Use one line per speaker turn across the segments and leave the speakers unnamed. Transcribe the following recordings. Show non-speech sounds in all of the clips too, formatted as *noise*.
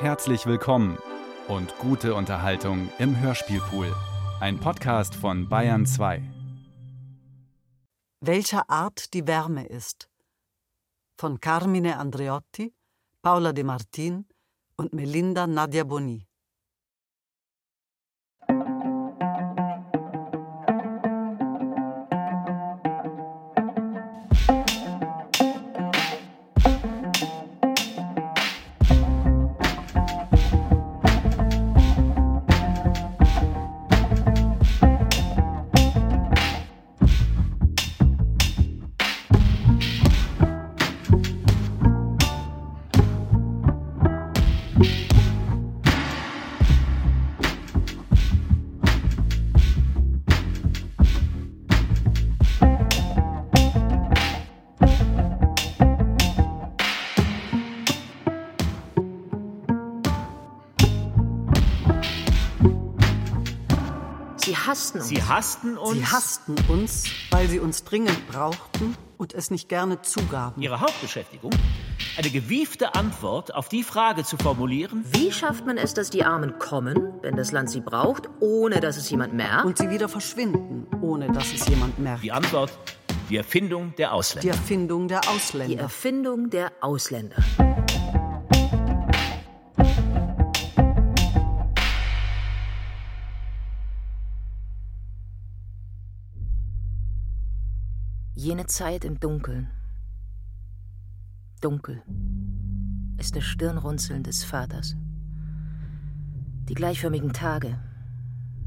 Herzlich willkommen und gute Unterhaltung im Hörspielpool. Ein Podcast von Bayern 2.
Welcher Art die Wärme ist. Von Carmine Andreotti, Paula De Martin und Melinda Nadia Boni.
Hassten uns.
Sie hassten uns. Weil sie uns dringend brauchten und es nicht gerne zugaben.
Ihre Hauptbeschäftigung? Eine gewiefte Antwort auf die Frage zu formulieren,
Wie schafft man es, dass die Armen kommen, wenn das Land sie braucht, ohne dass es jemand merkt?
Und sie wieder verschwinden, ohne dass es jemand merkt.
die Antwort, die Erfindung der
Die
Ausländer.
Erfindung der
die
Ausländer.
Erfindung der Ausländer. Jene Zeit im Dunkeln. Dunkel ist das Stirnrunzeln des Vaters. Die gleichförmigen Tage,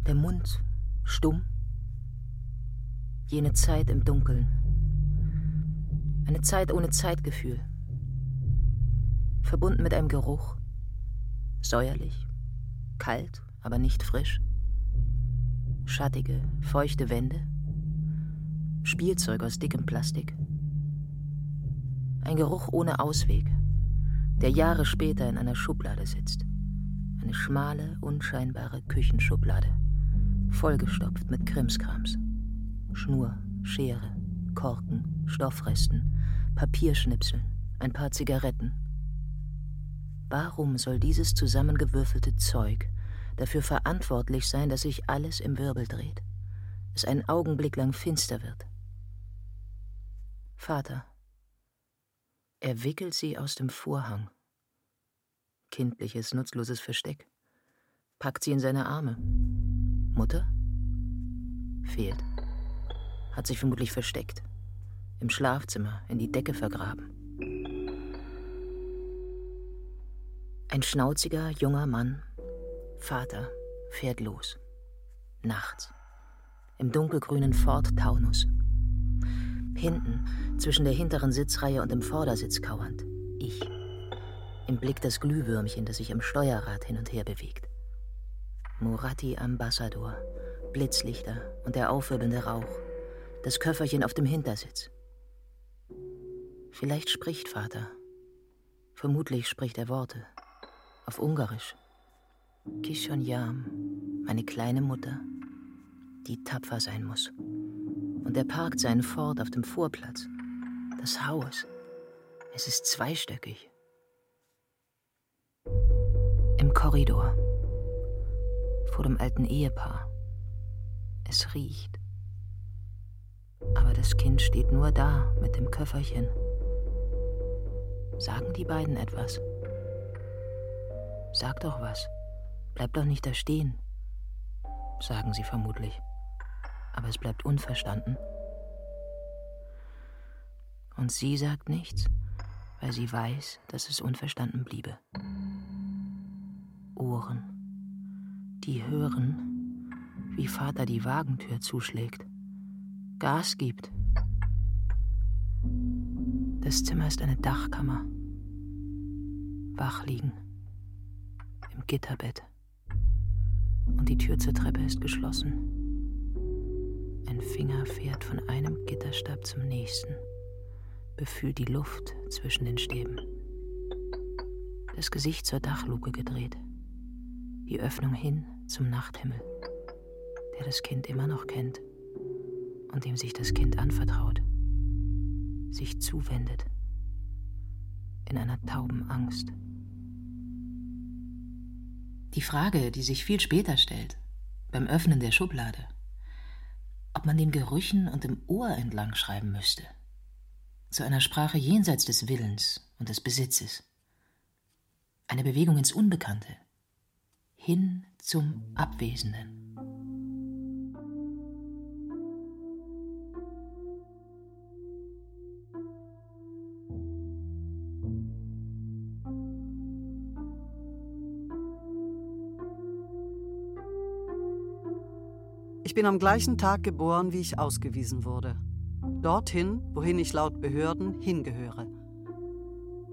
der Mund stumm. Jene Zeit im Dunkeln. Eine Zeit ohne Zeitgefühl. Verbunden mit einem Geruch. Säuerlich, kalt, aber nicht frisch. Schattige, feuchte Wände. Spielzeug aus dickem Plastik. Ein Geruch ohne Ausweg, der Jahre später in einer Schublade sitzt. Eine schmale, unscheinbare Küchenschublade, vollgestopft mit Krimskrams. Schnur, Schere, Korken, Stoffresten, Papierschnipseln, ein paar Zigaretten. Warum soll dieses zusammengewürfelte Zeug dafür verantwortlich sein, dass sich alles im Wirbel dreht, es einen Augenblick lang finster wird? Vater, er wickelt sie aus dem Vorhang. Kindliches, nutzloses Versteck. Packt sie in seine Arme. Mutter? Fehlt. Hat sich vermutlich versteckt. Im Schlafzimmer, in die Decke vergraben. Ein schnauziger, junger Mann, Vater, fährt los. Nachts. Im dunkelgrünen Ford Taunus. Hinten, zwischen der hinteren Sitzreihe und dem Vordersitz kauernd. Ich. Im Blick das Glühwürmchen, das sich am Steuerrad hin und her bewegt. Murati Ambassador, Blitzlichter und der aufwirbelnde Rauch. Das Köfferchen auf dem Hintersitz. Vielleicht spricht Vater. Vermutlich spricht er Worte. Auf Ungarisch. Kishon Yam, meine kleine Mutter, die tapfer sein muss. Und er parkt seinen Ford auf dem Vorplatz. Das Haus. Es ist zweistöckig. Im Korridor. Vor dem alten Ehepaar. Es riecht. Aber das Kind steht nur da mit dem Köfferchen. Sagen die beiden etwas? Sag doch was. Bleib doch nicht da stehen. Sagen sie vermutlich. Aber es bleibt unverstanden. Und sie sagt nichts, weil sie weiß, dass es unverstanden bliebe. Ohren. Die hören, wie Vater die Wagentür zuschlägt. Gas gibt. Das Zimmer ist eine Dachkammer. Wach liegen. Im Gitterbett. Und die Tür zur Treppe ist geschlossen. Ein Finger fährt von einem Gitterstab zum nächsten, befühlt die Luft zwischen den Stäben. Das Gesicht zur Dachluke gedreht, die Öffnung hin zum Nachthimmel, der das Kind immer noch kennt und dem sich das Kind anvertraut, sich zuwendet in einer tauben Angst. Die Frage, die sich viel später stellt, beim Öffnen der Schublade, ob man den Gerüchen und dem Ohr entlang schreiben müsste. Zu einer Sprache jenseits des Willens und des Besitzes. Eine Bewegung ins Unbekannte. Hin zum Abwesenden.
Ich bin am gleichen Tag geboren, wie ich ausgewiesen wurde. Dorthin, wohin ich laut Behörden hingehöre.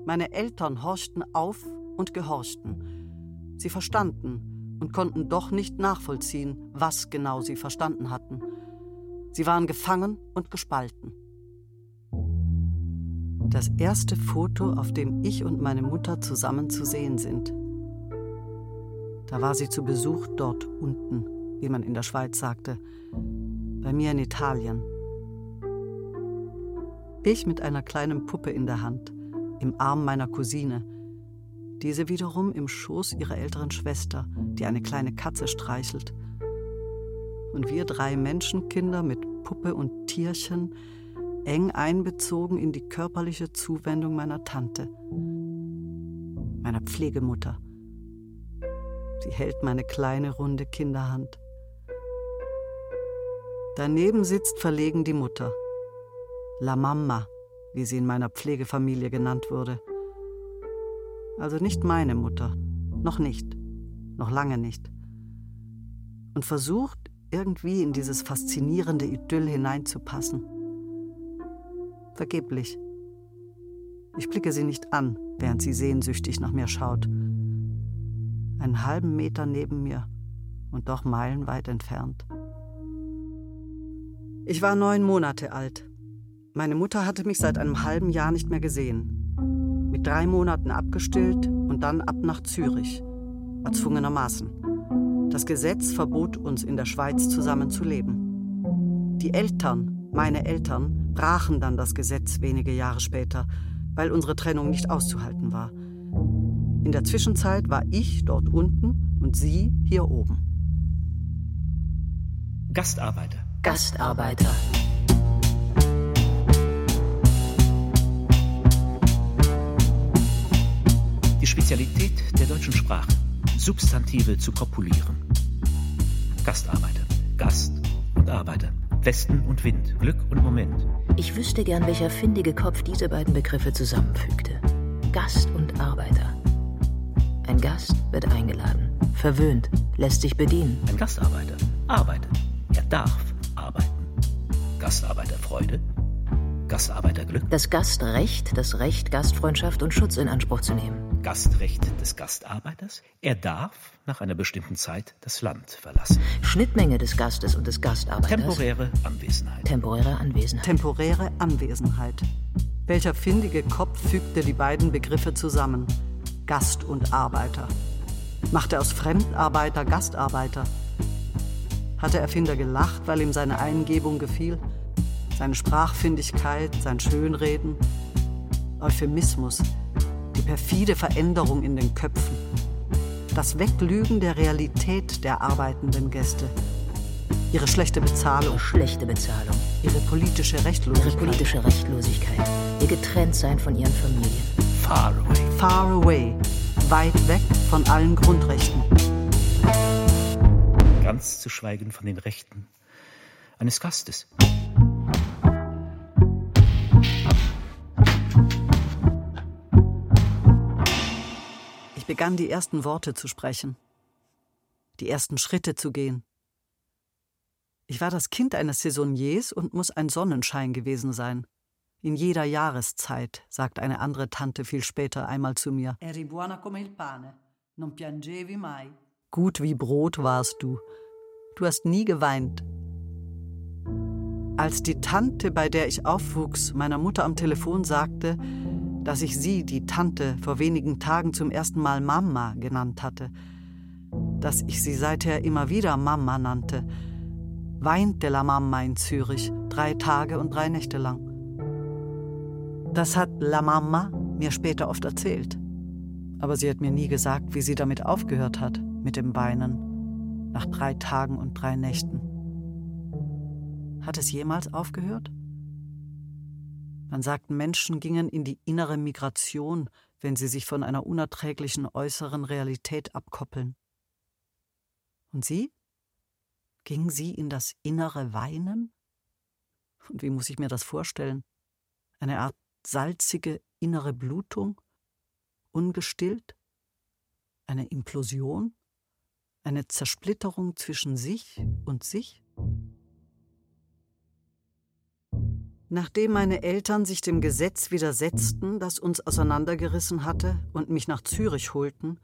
Meine Eltern horchten auf und gehorchten. Sie verstanden und konnten doch nicht nachvollziehen, was genau sie verstanden hatten. Sie waren gefangen und gespalten. Das erste Foto, auf dem ich und meine Mutter zusammen zu sehen sind. Da war sie zu Besuch dort unten wie man in der Schweiz sagte, bei mir in Italien. Ich mit einer kleinen Puppe in der Hand, im Arm meiner Cousine, diese wiederum im Schoß ihrer älteren Schwester, die eine kleine Katze streichelt. Und wir drei Menschenkinder mit Puppe und Tierchen, eng einbezogen in die körperliche Zuwendung meiner Tante, meiner Pflegemutter. Sie hält meine kleine runde Kinderhand. Daneben sitzt verlegen die Mutter. La Mamma, wie sie in meiner Pflegefamilie genannt wurde. Also nicht meine Mutter, noch nicht, noch lange nicht. Und versucht irgendwie in dieses faszinierende Idyll hineinzupassen. Vergeblich. Ich blicke sie nicht an, während sie sehnsüchtig nach mir schaut. Einen halben Meter neben mir und doch meilenweit entfernt. Ich war neun Monate alt. Meine Mutter hatte mich seit einem halben Jahr nicht mehr gesehen. Mit drei Monaten abgestillt und dann ab nach Zürich. Erzwungenermaßen. Das Gesetz verbot uns in der Schweiz zusammen zu leben. Die Eltern, meine Eltern, brachen dann das Gesetz wenige Jahre später, weil unsere Trennung nicht auszuhalten war. In der Zwischenzeit war ich dort unten und sie hier oben.
Gastarbeiter.
Gastarbeiter.
Die Spezialität der deutschen Sprache, Substantive zu kopulieren. Gastarbeiter, Gast und Arbeiter, Westen und Wind, Glück und Moment.
Ich wüsste gern, welcher findige Kopf diese beiden Begriffe zusammenfügte. Gast und Arbeiter. Ein Gast wird eingeladen, verwöhnt, lässt sich bedienen.
Ein Gastarbeiter arbeitet. Er darf Gastarbeiterfreude, Gastarbeiterglück.
Das Gastrecht, das Recht, Gastfreundschaft und Schutz in Anspruch zu nehmen.
Gastrecht des Gastarbeiters. Er darf nach einer bestimmten Zeit das Land verlassen.
Schnittmenge des Gastes und des Gastarbeiters.
Temporäre Anwesenheit.
Temporäre Anwesenheit.
Temporäre Anwesenheit. Welcher findige Kopf fügte die beiden Begriffe zusammen? Gast und Arbeiter. Machte aus Fremdarbeiter Gastarbeiter. Hat der Erfinder gelacht, weil ihm seine Eingebung gefiel? Seine Sprachfindigkeit, sein Schönreden, Euphemismus, die perfide Veränderung in den Köpfen, das Weglügen der Realität der arbeitenden Gäste, ihre schlechte Bezahlung,
schlechte Bezahlung,
ihre politische Rechtlosigkeit,
ihre politische Rechtlosigkeit, ihr Getrenntsein von ihren Familien.
Far away.
Far away, weit weg von allen Grundrechten.
Ganz zu schweigen von den Rechten eines Gastes.
Begann die ersten Worte zu sprechen, die ersten Schritte zu gehen. Ich war das Kind eines Saisonniers und muss ein Sonnenschein gewesen sein. In jeder Jahreszeit, sagt eine andere Tante viel später einmal zu mir. Gut wie Brot warst du. Du hast nie geweint. Als die Tante, bei der ich aufwuchs, meiner Mutter am Telefon sagte, dass ich sie, die Tante, vor wenigen Tagen zum ersten Mal Mama genannt hatte, dass ich sie seither immer wieder Mama nannte, weinte La Mama in Zürich drei Tage und drei Nächte lang. Das hat La Mama mir später oft erzählt. Aber sie hat mir nie gesagt, wie sie damit aufgehört hat, mit dem Weinen, nach drei Tagen und drei Nächten. Hat es jemals aufgehört? Man sagt, Menschen gingen in die innere Migration, wenn sie sich von einer unerträglichen äußeren Realität abkoppeln. Und sie? Ging sie in das innere Weinen? Und wie muss ich mir das vorstellen? Eine Art salzige innere Blutung? Ungestillt? Eine Implosion? Eine Zersplitterung zwischen sich und sich? Nachdem meine Eltern sich dem Gesetz widersetzten, das uns auseinandergerissen hatte, und mich nach Zürich holten,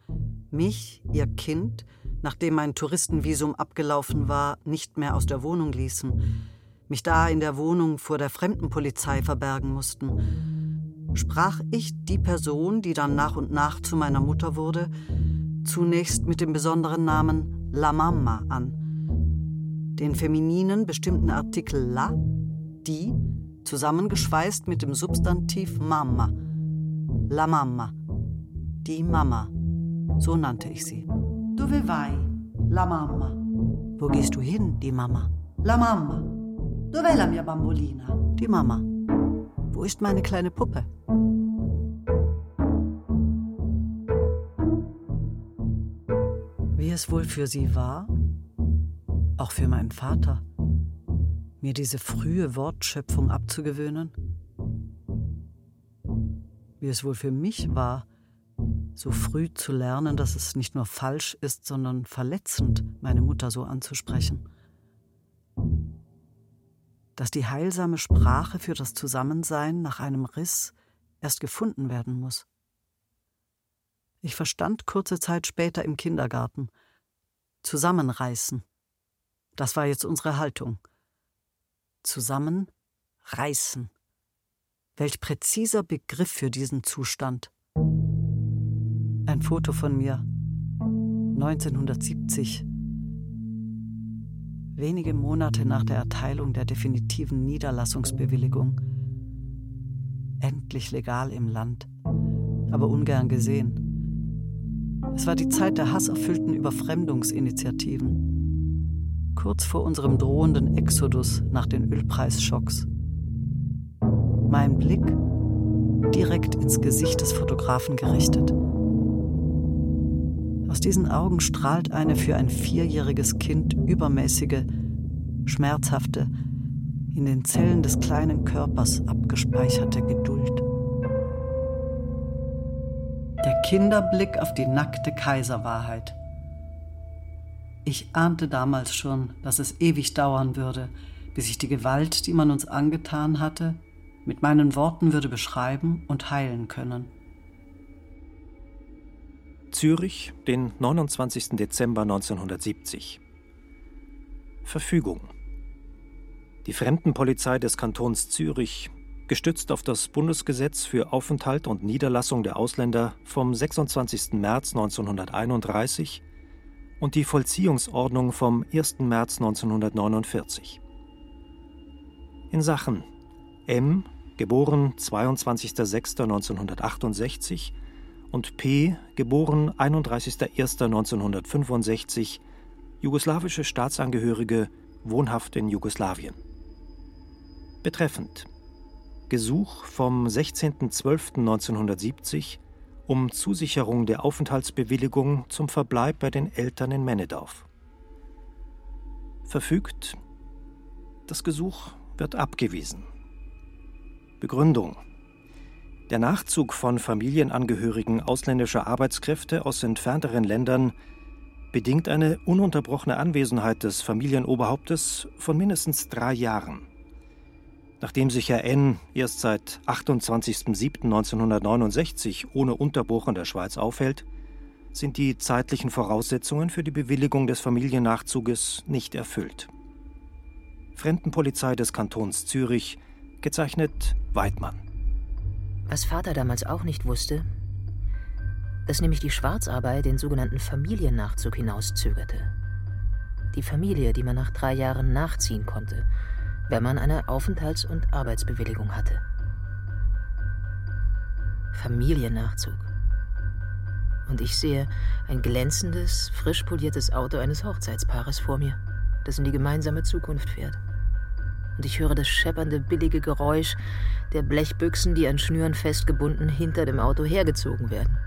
mich, ihr Kind, nachdem mein Touristenvisum abgelaufen war, nicht mehr aus der Wohnung ließen, mich da in der Wohnung vor der Fremdenpolizei verbergen mussten, sprach ich die Person, die dann nach und nach zu meiner Mutter wurde, zunächst mit dem besonderen Namen La Mamma an. Den femininen bestimmten Artikel La, die, zusammengeschweißt mit dem Substantiv Mama. La Mamma. Die Mama. So nannte ich sie. Dove vai? La Mamma. Wo gehst du hin, die Mama? La Mamma. Dov'è la mia bambolina? Die Mama. Wo ist meine kleine Puppe? Wie es wohl für sie war? Auch für meinen Vater mir diese frühe Wortschöpfung abzugewöhnen? Wie es wohl für mich war, so früh zu lernen, dass es nicht nur falsch ist, sondern verletzend, meine Mutter so anzusprechen. Dass die heilsame Sprache für das Zusammensein nach einem Riss erst gefunden werden muss. Ich verstand kurze Zeit später im Kindergarten. Zusammenreißen. Das war jetzt unsere Haltung zusammenreißen. Welch präziser Begriff für diesen Zustand. Ein Foto von mir 1970. Wenige Monate nach der Erteilung der definitiven Niederlassungsbewilligung. Endlich legal im Land, aber ungern gesehen. Es war die Zeit der hasserfüllten Überfremdungsinitiativen kurz vor unserem drohenden Exodus nach den Ölpreisschocks. Mein Blick direkt ins Gesicht des Fotografen gerichtet. Aus diesen Augen strahlt eine für ein vierjähriges Kind übermäßige, schmerzhafte, in den Zellen des kleinen Körpers abgespeicherte Geduld. Der Kinderblick auf die nackte Kaiserwahrheit. Ich ahnte damals schon, dass es ewig dauern würde, bis ich die Gewalt, die man uns angetan hatte, mit meinen Worten würde beschreiben und heilen können.
Zürich, den 29. Dezember 1970. Verfügung. Die Fremdenpolizei des Kantons Zürich, gestützt auf das Bundesgesetz für Aufenthalt und Niederlassung der Ausländer vom 26. März 1931, und die Vollziehungsordnung vom 1. März 1949. In Sachen M, geboren 22.06.1968 und P, geboren 31.01.1965, jugoslawische Staatsangehörige, wohnhaft in Jugoslawien. Betreffend Gesuch vom 16.12.1970 um Zusicherung der Aufenthaltsbewilligung zum Verbleib bei den Eltern in Männedorf. Verfügt, das Gesuch wird abgewiesen. Begründung. Der Nachzug von Familienangehörigen ausländischer Arbeitskräfte aus entfernteren Ländern bedingt eine ununterbrochene Anwesenheit des Familienoberhauptes von mindestens drei Jahren. Nachdem sich Herr N. erst seit 28.07.1969 ohne Unterbruch in der Schweiz aufhält, sind die zeitlichen Voraussetzungen für die Bewilligung des Familiennachzuges nicht erfüllt. Fremdenpolizei des Kantons Zürich, gezeichnet Weidmann.
Was Vater damals auch nicht wusste, dass nämlich die Schwarzarbeit den sogenannten Familiennachzug hinauszögerte. Die Familie, die man nach drei Jahren nachziehen konnte wenn man eine Aufenthalts- und Arbeitsbewilligung hatte. Familiennachzug. und ich sehe ein glänzendes, frisch poliertes Auto eines Hochzeitspaares vor mir, das in die gemeinsame Zukunft fährt. Und ich höre das scheppernde, billige Geräusch der Blechbüchsen, die an Schnüren festgebunden hinter dem Auto hergezogen werden.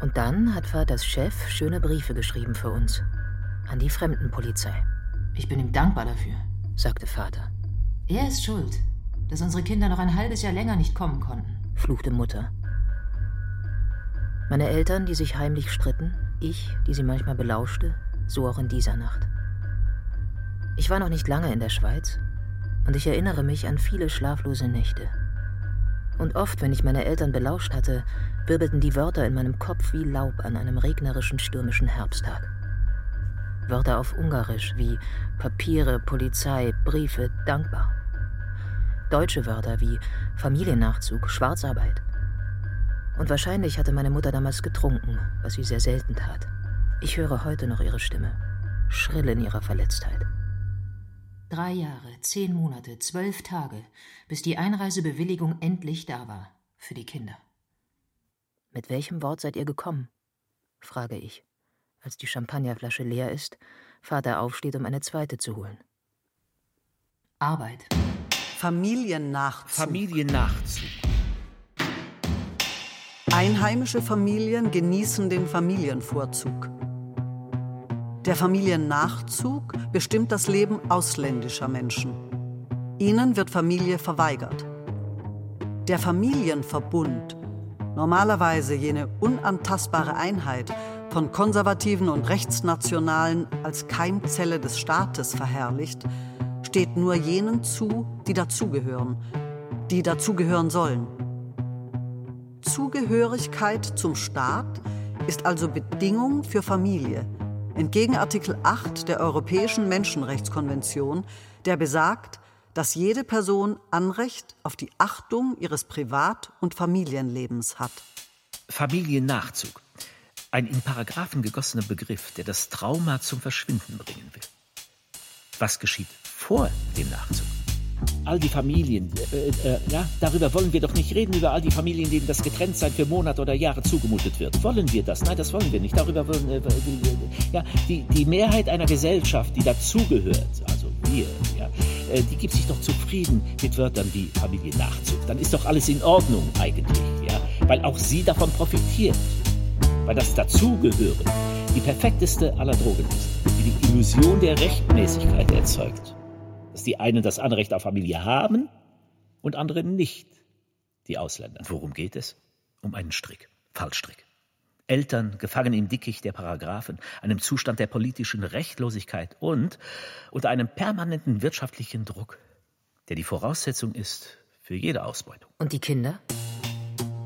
Und dann hat Vaters Chef schöne Briefe geschrieben für uns. An die Fremdenpolizei.
Ich bin ihm dankbar dafür,
sagte Vater.
Er ist schuld, dass unsere Kinder noch ein halbes Jahr länger nicht kommen konnten,
fluchte Mutter. Meine Eltern, die sich heimlich stritten, ich, die sie manchmal belauschte, so auch in dieser Nacht. Ich war noch nicht lange in der Schweiz und ich erinnere mich an viele schlaflose Nächte. Und oft, wenn ich meine Eltern belauscht hatte, wirbelten die Wörter in meinem Kopf wie Laub an einem regnerischen, stürmischen Herbsttag. Wörter auf Ungarisch wie Papiere, Polizei, Briefe, dankbar. Deutsche Wörter wie Familiennachzug, Schwarzarbeit. Und wahrscheinlich hatte meine Mutter damals getrunken, was sie sehr selten tat. Ich höre heute noch ihre Stimme, schrill in ihrer Verletztheit.
Drei Jahre, zehn Monate, zwölf Tage, bis die Einreisebewilligung endlich da war für die Kinder.
Mit welchem Wort seid ihr gekommen? frage ich, als die Champagnerflasche leer ist, Vater aufsteht, um eine zweite zu holen.
Arbeit.
Familiennachzug.
Familiennachzug.
Einheimische Familien genießen den Familienvorzug. Der Familiennachzug bestimmt das Leben ausländischer Menschen. Ihnen wird Familie verweigert. Der Familienverbund, normalerweise jene unantastbare Einheit, von Konservativen und Rechtsnationalen als Keimzelle des Staates verherrlicht, steht nur jenen zu, die dazugehören, die dazugehören sollen. Zugehörigkeit zum Staat ist also Bedingung für Familie, entgegen Artikel 8 der Europäischen Menschenrechtskonvention, der besagt, dass jede Person Anrecht auf die Achtung ihres Privat- und Familienlebens hat.
Familiennachzug. Ein in Paragraphen gegossener Begriff, der das Trauma zum Verschwinden bringen will. Was geschieht vor dem Nachzug? all die Familien, äh, äh, ja, darüber wollen wir doch nicht reden, über all die Familien, denen das Getrenntsein für Monate oder Jahre zugemutet wird. Wollen wir das? Nein, das wollen wir nicht. Darüber wollen äh, ja, die, die Mehrheit einer Gesellschaft, die dazugehört, also wir, ja, äh, die gibt sich doch zufrieden mit Wörtern wie Familiennachzug. Dann ist doch alles in Ordnung eigentlich, ja, weil auch sie davon profitiert. Weil das Dazugehören die perfekteste aller Drogen ist, die die Illusion der Rechtmäßigkeit erzeugt dass die einen das Anrecht auf Familie haben und andere nicht, die Ausländer. Worum geht es? Um einen Strick, Fallstrick. Eltern gefangen im Dickicht der Paragraphen, einem Zustand der politischen Rechtlosigkeit und unter einem permanenten wirtschaftlichen Druck, der die Voraussetzung ist für jede Ausbeutung.
Und die Kinder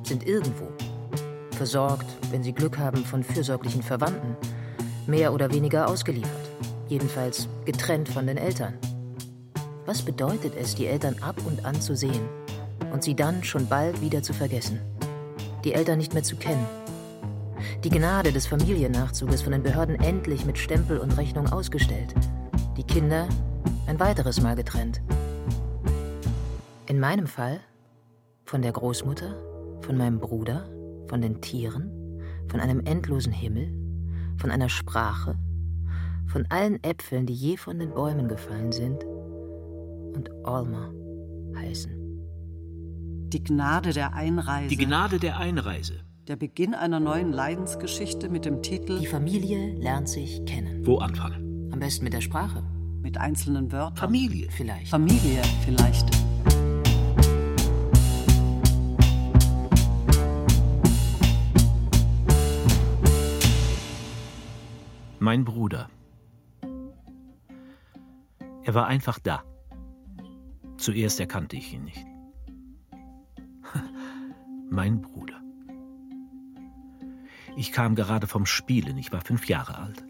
sind irgendwo, versorgt, wenn sie Glück haben, von fürsorglichen Verwandten, mehr oder weniger ausgeliefert, jedenfalls getrennt von den Eltern. Was bedeutet es, die Eltern ab und an zu sehen und sie dann schon bald wieder zu vergessen? Die Eltern nicht mehr zu kennen. Die Gnade des Familiennachzuges von den Behörden endlich mit Stempel und Rechnung ausgestellt. Die Kinder ein weiteres Mal getrennt. In meinem Fall von der Großmutter, von meinem Bruder, von den Tieren, von einem endlosen Himmel, von einer Sprache, von allen Äpfeln, die je von den Bäumen gefallen sind und Alma heißen.
Die Gnade der Einreise.
Die Gnade der Einreise.
Der Beginn einer neuen Leidensgeschichte mit dem Titel
Die Familie lernt sich kennen.
Wo anfangen?
Am besten mit der Sprache.
Mit einzelnen Wörtern.
Familie.
Vielleicht.
Familie vielleicht.
Mein Bruder. Er war einfach da. Zuerst erkannte ich ihn nicht. *laughs* mein Bruder. Ich kam gerade vom Spielen, ich war fünf Jahre alt.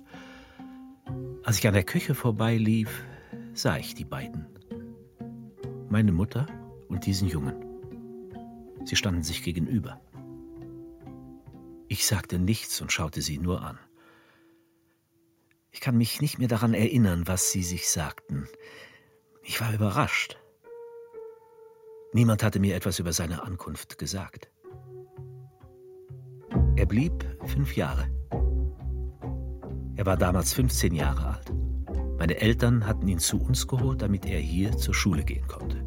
Als ich an der Küche vorbeilief, sah ich die beiden. Meine Mutter und diesen Jungen. Sie standen sich gegenüber. Ich sagte nichts und schaute sie nur an. Ich kann mich nicht mehr daran erinnern, was sie sich sagten. Ich war überrascht. Niemand hatte mir etwas über seine Ankunft gesagt. Er blieb fünf Jahre. Er war damals 15 Jahre alt. Meine Eltern hatten ihn zu uns geholt, damit er hier zur Schule gehen konnte.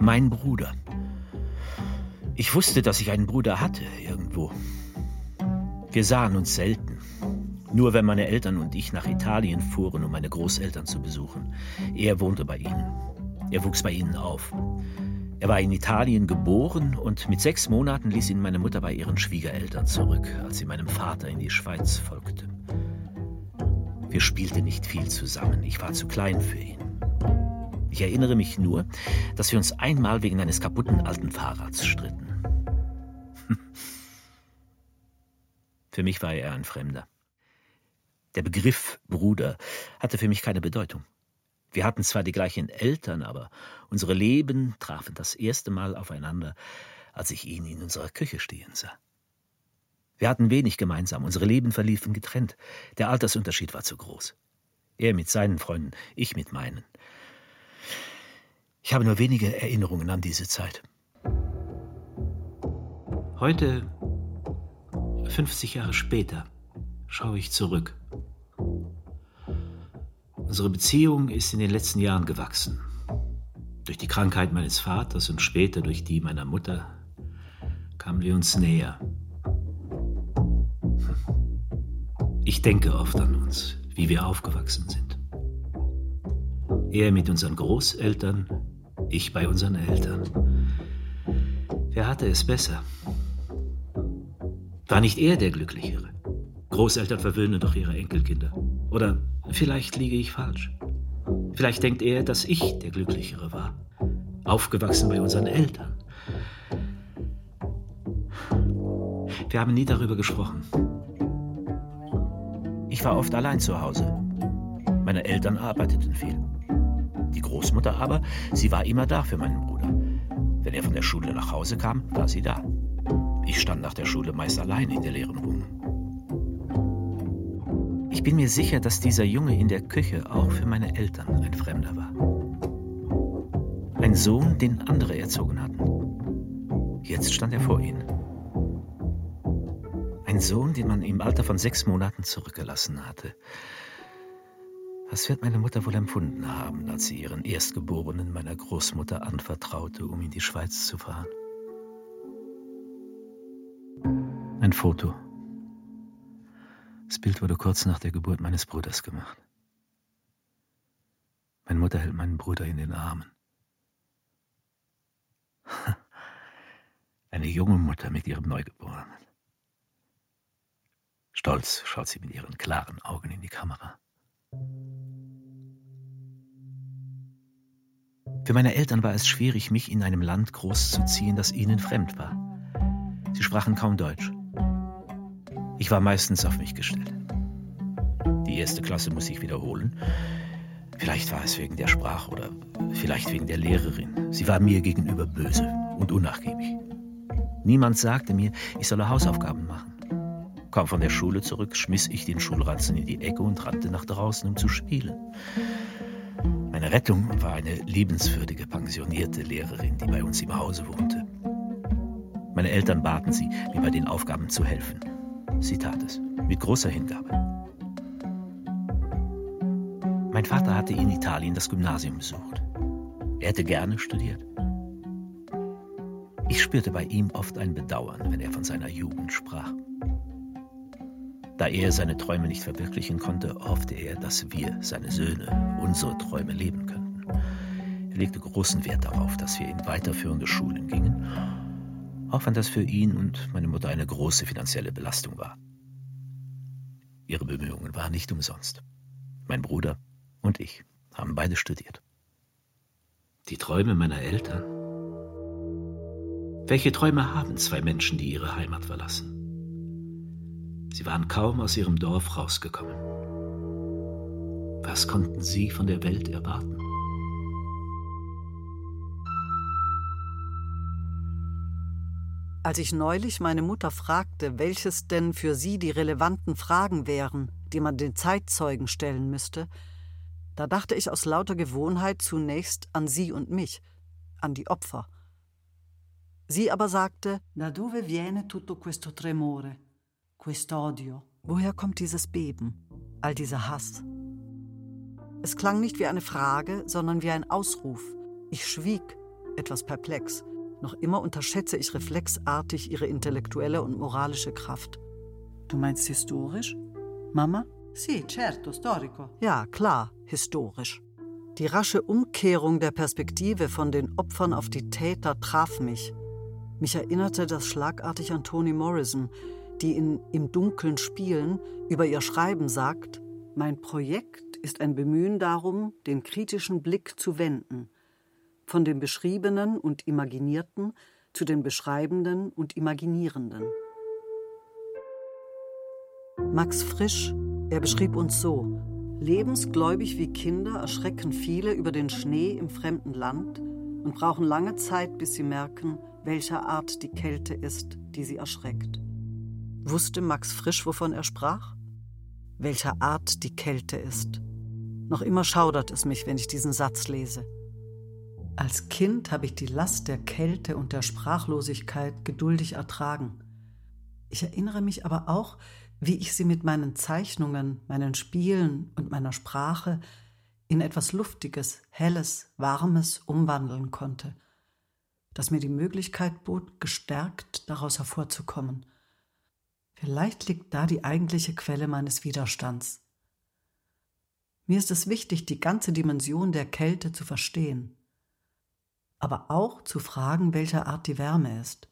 Mein Bruder. Ich wusste, dass ich einen Bruder hatte, irgendwo. Wir sahen uns selten. Nur wenn meine Eltern und ich nach Italien fuhren, um meine Großeltern zu besuchen. Er wohnte bei ihnen. Er wuchs bei ihnen auf. Er war in Italien geboren und mit sechs Monaten ließ ihn meine Mutter bei ihren Schwiegereltern zurück, als sie meinem Vater in die Schweiz folgte. Wir spielten nicht viel zusammen. Ich war zu klein für ihn. Ich erinnere mich nur, dass wir uns einmal wegen eines kaputten alten Fahrrads stritten. Für mich war er ein Fremder. Der Begriff Bruder hatte für mich keine Bedeutung. Wir hatten zwar die gleichen Eltern, aber unsere Leben trafen das erste Mal aufeinander, als ich ihn in unserer Küche stehen sah. Wir hatten wenig gemeinsam, unsere Leben verliefen getrennt. Der Altersunterschied war zu groß. Er mit seinen Freunden, ich mit meinen. Ich habe nur wenige Erinnerungen an diese Zeit. Heute, 50 Jahre später, schaue ich zurück. Unsere Beziehung ist in den letzten Jahren gewachsen. Durch die Krankheit meines Vaters und später durch die meiner Mutter kamen wir uns näher. Ich denke oft an uns, wie wir aufgewachsen sind. Er mit unseren Großeltern, ich bei unseren Eltern. Wer hatte es besser? War nicht er der Glücklichere? Großeltern verwöhnen doch ihre Enkelkinder. Oder vielleicht liege ich falsch. Vielleicht denkt er, dass ich der Glücklichere war. Aufgewachsen bei unseren Eltern. Wir haben nie darüber gesprochen. Ich war oft allein zu Hause. Meine Eltern arbeiteten viel. Die Großmutter aber, sie war immer da für meinen Bruder. Wenn er von der Schule nach Hause kam, war sie da. Ich stand nach der Schule meist allein in der leeren Wohnung. Ich bin mir sicher, dass dieser Junge in der Küche auch für meine Eltern ein Fremder war. Ein Sohn, den andere erzogen hatten. Jetzt stand er vor ihnen. Ein Sohn, den man im Alter von sechs Monaten zurückgelassen hatte. Was wird meine Mutter wohl empfunden haben, als sie ihren Erstgeborenen meiner Großmutter anvertraute, um in die Schweiz zu fahren? Ein Foto. Das Bild wurde kurz nach der Geburt meines Bruders gemacht. Meine Mutter hält meinen Bruder in den Armen. *laughs* Eine junge Mutter mit ihrem Neugeborenen. Stolz schaut sie mit ihren klaren Augen in die Kamera. Für meine Eltern war es schwierig, mich in einem Land großzuziehen, das ihnen fremd war. Sie sprachen kaum Deutsch. Ich war meistens auf mich gestellt. Die erste Klasse muss ich wiederholen. Vielleicht war es wegen der Sprache oder vielleicht wegen der Lehrerin. Sie war mir gegenüber böse und unnachgiebig. Niemand sagte mir, ich solle Hausaufgaben machen. Kaum von der Schule zurück, schmiss ich den Schulranzen in die Ecke und rannte nach draußen, um zu spielen. Meine Rettung war eine liebenswürdige, pensionierte Lehrerin, die bei uns im Hause wohnte. Meine Eltern baten sie, mir bei den Aufgaben zu helfen. Sie tat es, mit großer Hingabe. Mein Vater hatte in Italien das Gymnasium besucht. Er hätte gerne studiert. Ich spürte bei ihm oft ein Bedauern, wenn er von seiner Jugend sprach. Da er seine Träume nicht verwirklichen konnte, hoffte er, dass wir, seine Söhne, unsere Träume leben könnten. Er legte großen Wert darauf, dass wir in weiterführende Schulen gingen, auch wenn das für ihn und meine Mutter eine große finanzielle Belastung war. Ihre Bemühungen waren nicht umsonst. Mein Bruder und ich haben beide studiert. Die Träume meiner Eltern? Welche Träume haben zwei Menschen, die ihre Heimat verlassen? Sie waren kaum aus ihrem Dorf rausgekommen. Was konnten sie von der Welt erwarten?
Als ich neulich meine Mutter fragte, welches denn für sie die relevanten Fragen wären, die man den Zeitzeugen stellen müsste, da dachte ich aus lauter Gewohnheit zunächst an sie und mich, an die Opfer. Sie aber sagte, da dove viene tutto questo tremore, quest'odio? Woher kommt dieses Beben, all dieser Hass? Es klang nicht wie eine Frage, sondern wie ein Ausruf. Ich schwieg, etwas perplex. Noch immer unterschätze ich reflexartig ihre intellektuelle und moralische Kraft. Du meinst historisch? Mama?
Sì, certo, storico.
Ja, klar, historisch. Die rasche Umkehrung der Perspektive von den Opfern auf die Täter traf mich. Mich erinnerte das schlagartig an Toni Morrison, die in Im Dunkeln spielen über ihr Schreiben sagt, mein Projekt ist ein Bemühen darum, den kritischen Blick zu wenden, von dem Beschriebenen und Imaginierten zu den Beschreibenden und Imaginierenden. Max Frisch, er beschrieb uns so, lebensgläubig wie Kinder erschrecken viele über den Schnee im fremden Land und brauchen lange Zeit, bis sie merken, welcher Art die Kälte ist, die sie erschreckt. Wusste Max Frisch, wovon er sprach? Welcher Art die Kälte ist. Noch immer schaudert es mich, wenn ich diesen Satz lese. Als Kind habe ich die Last der Kälte und der Sprachlosigkeit geduldig ertragen. Ich erinnere mich aber auch, wie ich sie mit meinen Zeichnungen, meinen Spielen und meiner Sprache in etwas Luftiges, Helles, Warmes umwandeln konnte, das mir die Möglichkeit bot, gestärkt daraus hervorzukommen. Vielleicht liegt da die eigentliche Quelle meines Widerstands. Mir ist es wichtig, die ganze Dimension der Kälte zu verstehen, aber auch zu fragen, welcher Art die Wärme ist.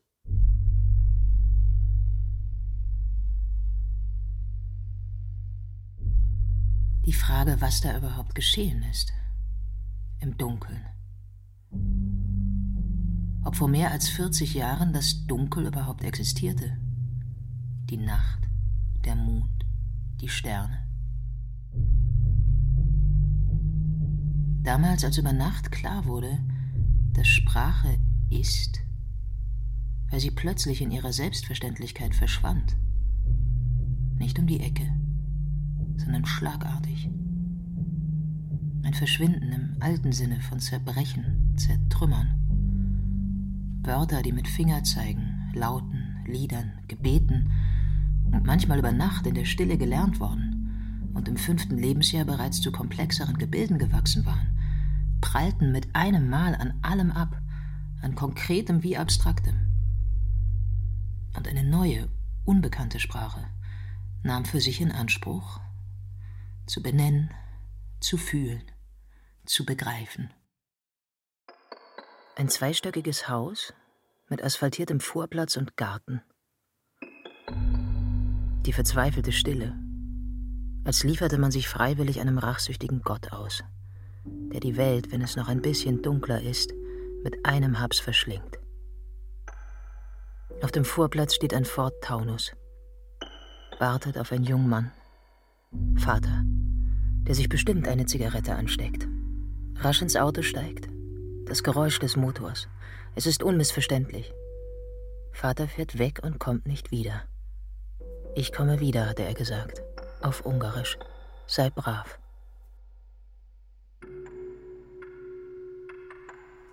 Die Frage, was da überhaupt geschehen ist. Im Dunkeln. Ob vor mehr als 40 Jahren das Dunkel überhaupt existierte. Die Nacht, der Mond, die Sterne. Damals, als über Nacht klar wurde, dass Sprache ist, weil sie plötzlich in ihrer Selbstverständlichkeit verschwand. Nicht um die Ecke, sondern schlagartig. Ein Verschwinden im alten Sinne von Zerbrechen, Zertrümmern. Wörter, die mit Fingerzeigen, Lauten, Liedern, Gebeten und manchmal über Nacht in der Stille gelernt worden und im fünften Lebensjahr bereits zu komplexeren Gebilden gewachsen waren, prallten mit einem Mal an allem ab, an konkretem wie abstraktem. Und eine neue, unbekannte Sprache nahm für sich in Anspruch, zu benennen, zu fühlen, zu begreifen. Ein zweistöckiges Haus mit asphaltiertem Vorplatz und Garten. Die verzweifelte Stille, als lieferte man sich freiwillig einem rachsüchtigen Gott aus, der die Welt, wenn es noch ein bisschen dunkler ist, mit einem Haps verschlingt. Auf dem Vorplatz steht ein Ford Taunus, wartet auf einen jungen Mann, Vater, der sich bestimmt eine Zigarette ansteckt. Rasch ins Auto steigt. Das Geräusch des Motors. Es ist unmissverständlich. Vater fährt weg und kommt nicht wieder. Ich komme wieder, hatte er gesagt. Auf Ungarisch. Sei brav.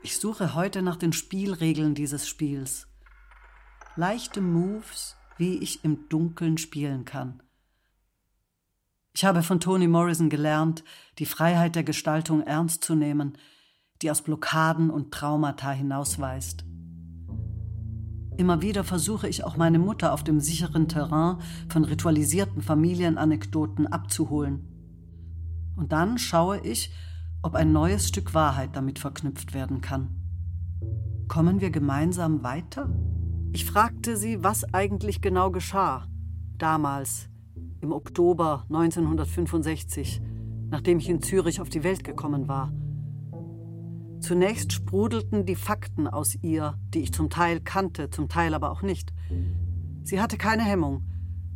Ich suche heute nach den Spielregeln dieses Spiels. Leichte Moves, wie ich im Dunkeln spielen kann. Ich habe von Toni Morrison gelernt, die Freiheit der Gestaltung ernst zu nehmen, die aus Blockaden und Traumata hinausweist. Immer wieder versuche ich auch meine Mutter auf dem sicheren Terrain von ritualisierten Familienanekdoten abzuholen. Und dann schaue ich, ob ein neues Stück Wahrheit damit verknüpft werden kann. Kommen wir gemeinsam weiter? Ich fragte sie, was eigentlich genau geschah, damals im Oktober 1965, nachdem ich in Zürich auf die Welt gekommen war. Zunächst sprudelten die Fakten aus ihr, die ich zum Teil kannte, zum Teil aber auch nicht. Sie hatte keine Hemmung.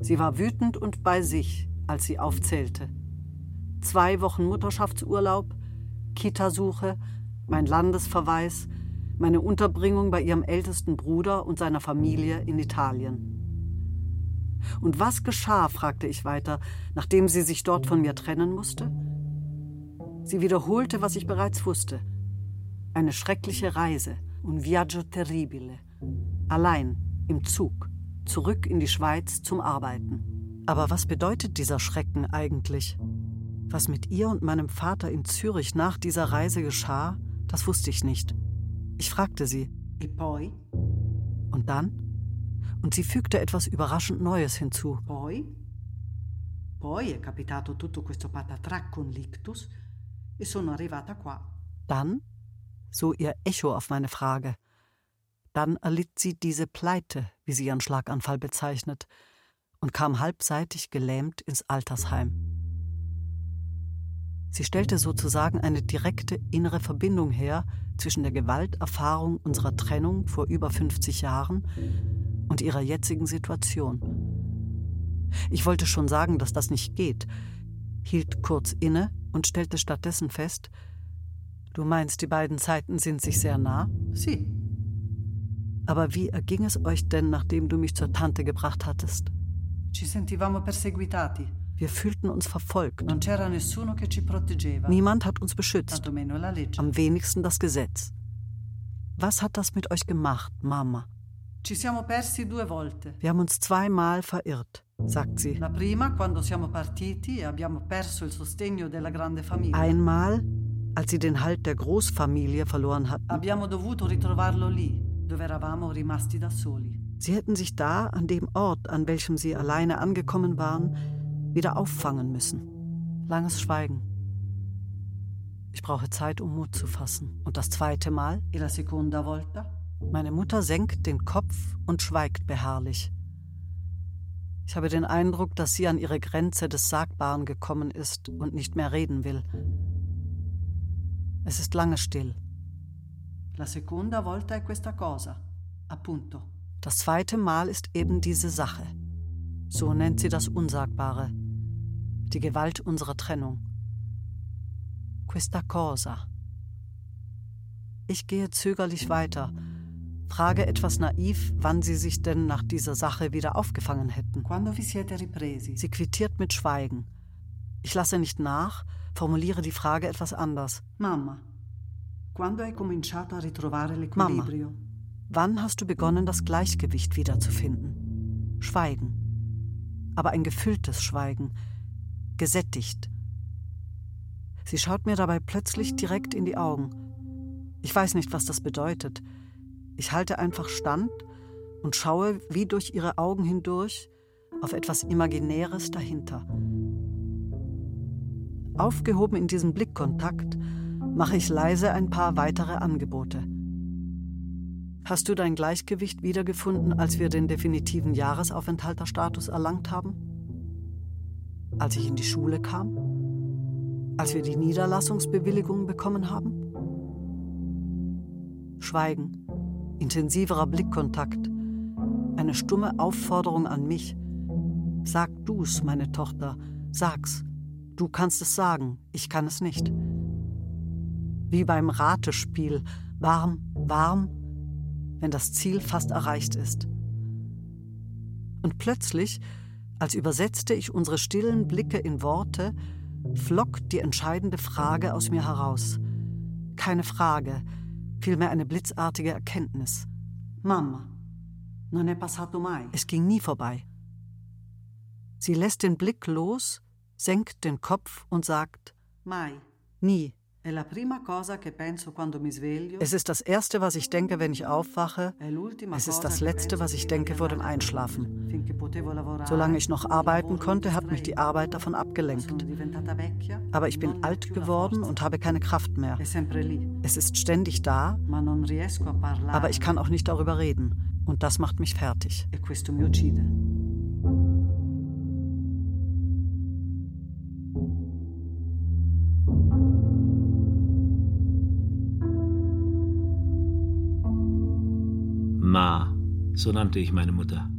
Sie war wütend und bei sich, als sie aufzählte. Zwei Wochen Mutterschaftsurlaub, Kitasuche, mein Landesverweis, meine Unterbringung bei ihrem ältesten Bruder und seiner Familie in Italien. Und was geschah, fragte ich weiter, nachdem sie sich dort von mir trennen musste? Sie wiederholte, was ich bereits wusste. Eine schreckliche Reise, un viaggio terribile, Allein, im Zug, zurück in die Schweiz zum Arbeiten. Aber was bedeutet dieser Schrecken eigentlich? Was mit ihr und meinem Vater in Zürich nach dieser Reise geschah, das wusste ich nicht. Ich fragte sie.
E poi?
Und dann? Und sie fügte etwas überraschend Neues hinzu.
Poi? Poi è capitato tutto questo patatrac con l'ictus e sono arrivata qua.
Dann, so ihr Echo auf meine Frage, dann erlitt sie diese Pleite, wie sie ihren Schlaganfall bezeichnet, und kam halbseitig gelähmt ins Altersheim. Sie stellte sozusagen eine direkte innere Verbindung her zwischen der Gewalterfahrung unserer Trennung vor über 50 Jahren und ihrer jetzigen Situation. Ich wollte schon sagen, dass das nicht geht, hielt kurz inne und stellte stattdessen fest, du meinst, die beiden Zeiten sind sich sehr nah?
Sì.
Aber wie erging es euch denn, nachdem du mich zur Tante gebracht hattest?
Ci sentivamo perseguitati.
Wir fühlten uns verfolgt. Niemand hat uns beschützt, am wenigsten das Gesetz. Was hat das mit euch gemacht, Mama? Wir haben uns zweimal verirrt, sagt sie.
E.
Einmal, als sie den Halt der Großfamilie verloren hatten. Sie hätten sich da, an dem Ort, an welchem sie alleine angekommen waren, wieder auffangen müssen. Langes Schweigen. Ich brauche Zeit, um Mut zu fassen. Und das zweite Mal?
E la seconda volta?
Meine Mutter senkt den Kopf und schweigt beharrlich. Ich habe den Eindruck, dass sie an ihre Grenze des Sagbaren gekommen ist und nicht mehr reden will. Es ist lange still.
La seconda volta è questa cosa, appunto.
Das zweite Mal ist eben diese Sache. So nennt sie das Unsagbare. Die Gewalt unserer Trennung. Questa cosa. Ich gehe zögerlich weiter, frage etwas naiv, wann sie sich denn nach dieser Sache wieder aufgefangen hätten. Sie quittiert mit Schweigen. Ich lasse nicht nach, formuliere die Frage etwas anders.
Mamma, quando hai cominciato a ritrovare l'equilibrio?
Wann hast du begonnen, das Gleichgewicht wiederzufinden? Schweigen. Aber ein gefülltes Schweigen. Gesättigt. Sie schaut mir dabei plötzlich direkt in die Augen. Ich weiß nicht, was das bedeutet. Ich halte einfach stand und schaue wie durch ihre Augen hindurch auf etwas Imaginäres dahinter. Aufgehoben in diesem Blickkontakt mache ich leise ein paar weitere Angebote. Hast du dein Gleichgewicht wiedergefunden, als wir den definitiven Jahresaufenthalterstatus erlangt haben? Als ich in die Schule kam? Als wir die Niederlassungsbewilligung bekommen haben? Schweigen, intensiverer Blickkontakt, eine stumme Aufforderung an mich. Sag du's, meine Tochter, sag's. Du kannst es sagen, ich kann es nicht. Wie beim Ratespiel, warm, warm, wenn das Ziel fast erreicht ist. Und plötzlich, als übersetzte ich unsere stillen Blicke in Worte, flockt die entscheidende Frage aus mir heraus. Keine Frage, vielmehr eine blitzartige Erkenntnis.
Mamma, non è passato mai.
Es ging nie vorbei. Sie lässt den Blick los, senkt den Kopf und sagt
Mai.
nie. Es ist das Erste, was ich denke, wenn ich aufwache. Es ist das Letzte, was ich denke vor dem Einschlafen. Solange ich noch arbeiten konnte, hat mich die. Arbeit davon abgelenkt. Aber ich bin alt geworden und habe keine Kraft mehr. Es ist ständig da, aber ich kann auch nicht darüber reden. Und das macht mich fertig.
Ma, so nannte ich meine Mutter.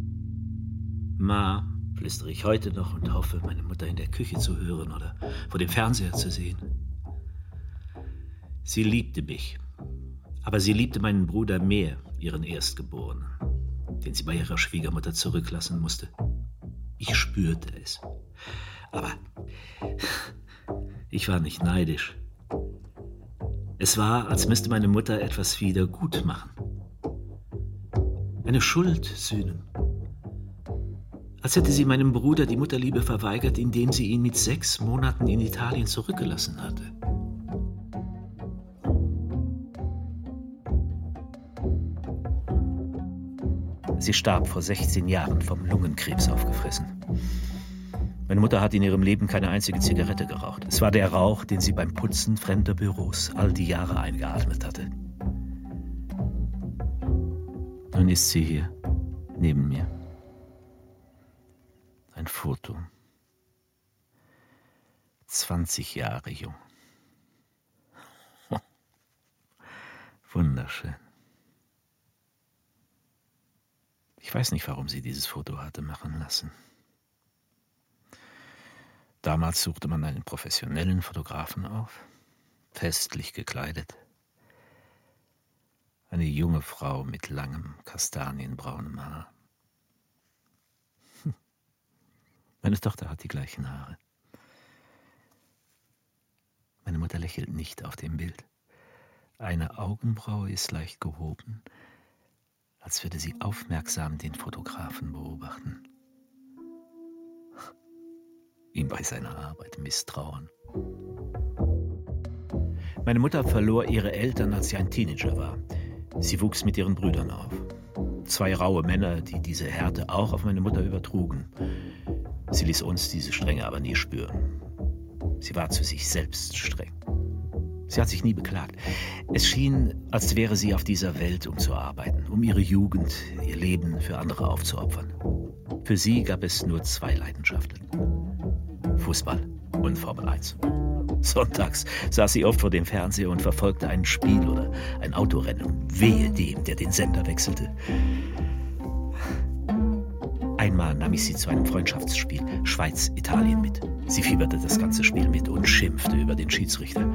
Ma, flüstere ich heute noch und hoffe, meine Mutter in der Küche zu hören oder vor dem Fernseher zu sehen. Sie liebte mich, aber sie liebte meinen Bruder mehr, ihren Erstgeborenen, den sie bei ihrer Schwiegermutter zurücklassen musste. Ich spürte es. Aber ich war nicht neidisch. Es war, als müsste meine Mutter etwas wieder gut machen. Eine Schuld sühnen. Als hätte sie meinem Bruder die Mutterliebe verweigert, indem sie ihn mit sechs Monaten in Italien zurückgelassen hatte. Sie starb vor 16 Jahren vom Lungenkrebs aufgefressen. Meine Mutter hat in ihrem Leben keine einzige Zigarette geraucht. Es war der Rauch, den sie beim Putzen fremder Büros all die Jahre eingeatmet hatte. Nun ist sie hier, neben mir. Ein Foto. 20 Jahre jung. *laughs* Wunderschön. Ich weiß nicht, warum sie dieses Foto hatte machen lassen. Damals suchte man einen professionellen Fotografen auf, festlich gekleidet. Eine junge Frau mit langem, kastanienbraunem Haar. Hm. Meine Tochter hat die gleichen Haare. Meine Mutter lächelt nicht auf dem Bild. Eine Augenbraue ist leicht gehoben, als würde sie aufmerksam den Fotografen beobachten ihm bei seiner Arbeit misstrauen. Meine Mutter verlor ihre Eltern, als sie ein Teenager war. Sie wuchs mit ihren Brüdern auf. Zwei raue Männer, die diese Härte auch auf meine Mutter übertrugen. Sie ließ uns diese Strenge aber nie spüren. Sie war zu sich selbst streng. Sie hat sich nie beklagt. Es schien, als wäre sie auf dieser Welt, um zu arbeiten, um ihre Jugend, ihr Leben für andere aufzuopfern. Für sie gab es nur zwei Leidenschaften. Fußball und Formel 1. Sonntags saß sie oft vor dem Fernseher und verfolgte ein Spiel oder ein Autorennen. Wehe dem, der den Sender wechselte. Einmal nahm ich sie zu einem Freundschaftsspiel Schweiz-Italien mit. Sie fieberte das ganze Spiel mit und schimpfte über den Schiedsrichter.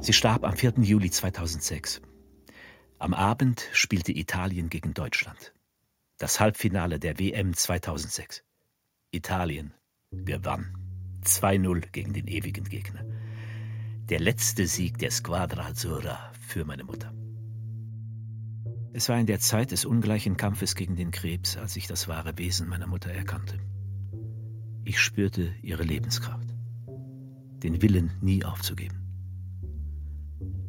Sie starb am 4. Juli 2006. Am Abend spielte Italien gegen Deutschland. Das Halbfinale der WM 2006. Italien gewann 2-0 gegen den ewigen Gegner. Der letzte Sieg der Squadra Azzurra für meine Mutter. Es war in der Zeit des ungleichen Kampfes gegen den Krebs, als ich das wahre Wesen meiner Mutter erkannte. Ich spürte ihre Lebenskraft, den Willen, nie aufzugeben.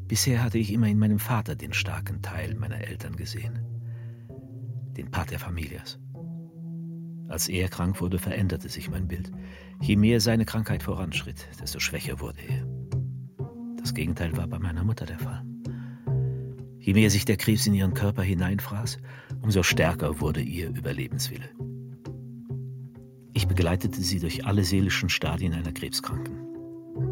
Bisher hatte ich immer in meinem Vater den starken Teil meiner Eltern gesehen, den Pater Familias. Als er krank wurde, veränderte sich mein Bild. Je mehr seine Krankheit voranschritt, desto schwächer wurde er. Das Gegenteil war bei meiner Mutter der Fall. Je mehr sich der Krebs in ihren Körper hineinfraß, umso stärker wurde ihr Überlebenswille. Ich begleitete sie durch alle seelischen Stadien einer Krebskranken.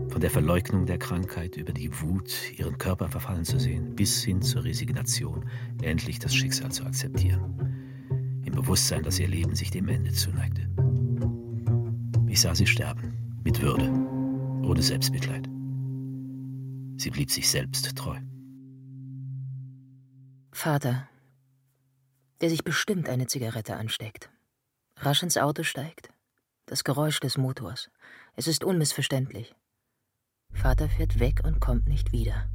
Von der Verleugnung der Krankheit über die Wut, ihren Körper verfallen zu sehen, bis hin zur Resignation, endlich das Schicksal zu akzeptieren. Bewusstsein, dass ihr Leben sich dem Ende zuneigte. Ich sah sie sterben, mit Würde, ohne Selbstmitleid. Sie blieb sich selbst treu.
Vater, der sich bestimmt eine Zigarette ansteckt, rasch ins Auto steigt, das Geräusch des Motors. Es ist unmissverständlich. Vater fährt weg und kommt nicht wieder.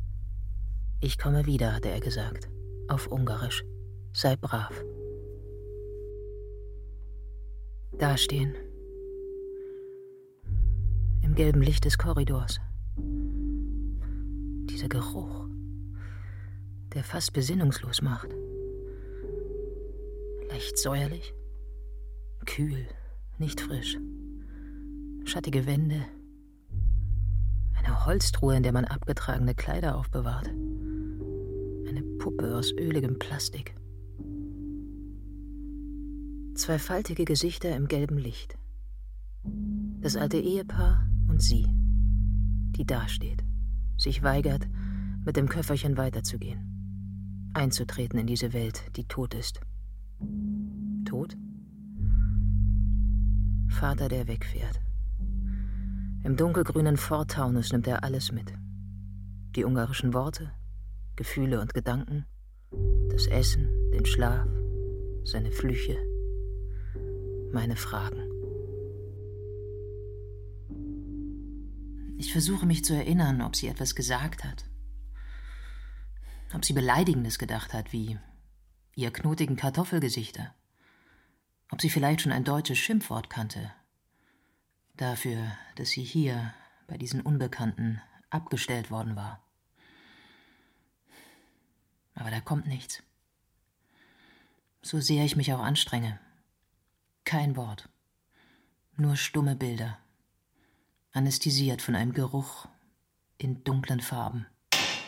Ich komme wieder, hatte er gesagt, auf Ungarisch. Sei brav dastehen. Im gelben Licht des Korridors. Dieser Geruch, der fast besinnungslos macht. Leicht säuerlich, kühl, nicht frisch. Schattige Wände, eine Holztruhe, in der man abgetragene Kleider aufbewahrt. Eine Puppe aus öligem Plastik. Zwei faltige Gesichter im gelben Licht. Das alte Ehepaar und sie, die dasteht, sich weigert, mit dem Köfferchen weiterzugehen, einzutreten in diese Welt, die tot ist. Tot? Vater, der wegfährt. Im dunkelgrünen Ford Taunus nimmt er alles mit. Die ungarischen Worte, Gefühle und Gedanken, das Essen, den Schlaf, seine Flüche, meine Fragen. Ich versuche mich zu erinnern, ob sie etwas gesagt hat. Ob sie Beleidigendes gedacht hat, wie
ihr knotigen Kartoffelgesichter. Ob sie vielleicht schon ein deutsches Schimpfwort kannte. Dafür, dass sie hier, bei diesen Unbekannten, abgestellt worden war. Aber da kommt nichts. So sehr ich mich auch anstrenge. Kein Wort. Nur stumme Bilder. Anästhesiert von einem Geruch in dunklen Farben.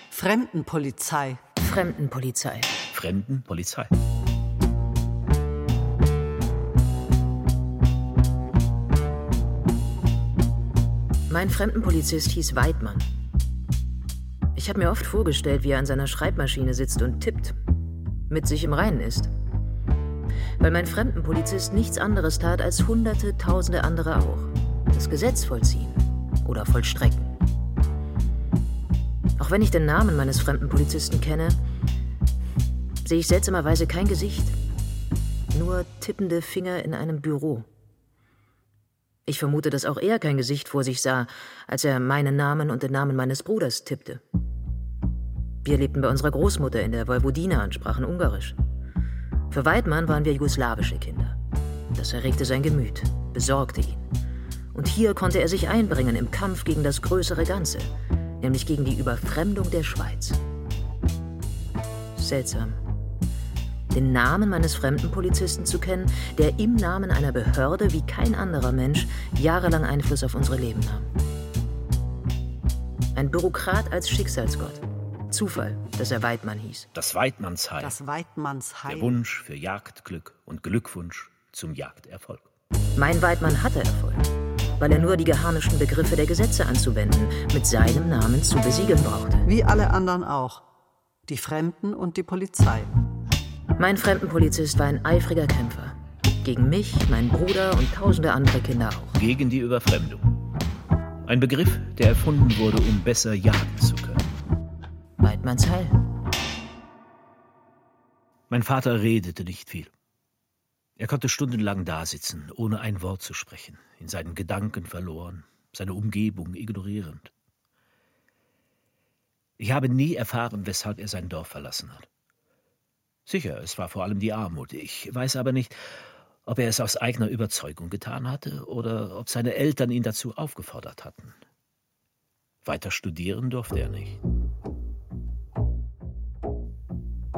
Fremdenpolizei.
Fremdenpolizei.
Fremdenpolizei.
Mein Fremdenpolizist hieß Weidmann. Ich habe mir oft vorgestellt, wie er an seiner Schreibmaschine sitzt und tippt, mit sich im Reinen ist. Weil mein Fremdenpolizist nichts anderes tat als hunderte, tausende andere auch. Das Gesetz vollziehen oder vollstrecken. Auch wenn ich den Namen meines Fremdenpolizisten kenne, sehe ich seltsamerweise kein Gesicht. Nur tippende Finger in einem Büro. Ich vermute, dass auch er kein Gesicht vor sich sah, als er meinen Namen und den Namen meines Bruders tippte. Wir lebten bei unserer Großmutter in der Vojvodina und sprachen Ungarisch. Für Weidmann waren wir jugoslawische Kinder. Das erregte sein Gemüt, besorgte ihn. Und hier konnte er sich einbringen im Kampf gegen das größere Ganze, nämlich gegen die Überfremdung der Schweiz. Seltsam den Namen meines Fremdenpolizisten zu kennen, der im Namen einer Behörde wie kein anderer Mensch jahrelang Einfluss auf unsere Leben nahm. Ein Bürokrat als Schicksalsgott. Zufall, dass er Weidmann hieß.
Das Weidmannsheil.
Das Weidmannsheil.
Der Wunsch für Jagdglück und Glückwunsch zum Jagderfolg.
Mein Weidmann hatte Erfolg, weil er nur die geharnischten Begriffe der Gesetze anzuwenden, mit seinem Namen zu besiegeln brauchte.
Wie alle anderen auch. Die Fremden und die Polizei.
Mein Fremdenpolizist war ein eifriger Kämpfer. Gegen mich, meinen Bruder und tausende andere Kinder auch.
Gegen die Überfremdung. Ein Begriff, der erfunden wurde, um besser jagen zu können.
Weidmanns Heil.
Mein Vater redete nicht viel. Er konnte stundenlang dasitzen, ohne ein Wort zu sprechen, in seinen Gedanken verloren, seine Umgebung ignorierend. Ich habe nie erfahren, weshalb er sein Dorf verlassen hat. Sicher, es war vor allem die Armut. Ich weiß aber nicht, ob er es aus eigener Überzeugung getan hatte oder ob seine Eltern ihn dazu aufgefordert hatten. Weiter studieren durfte er nicht.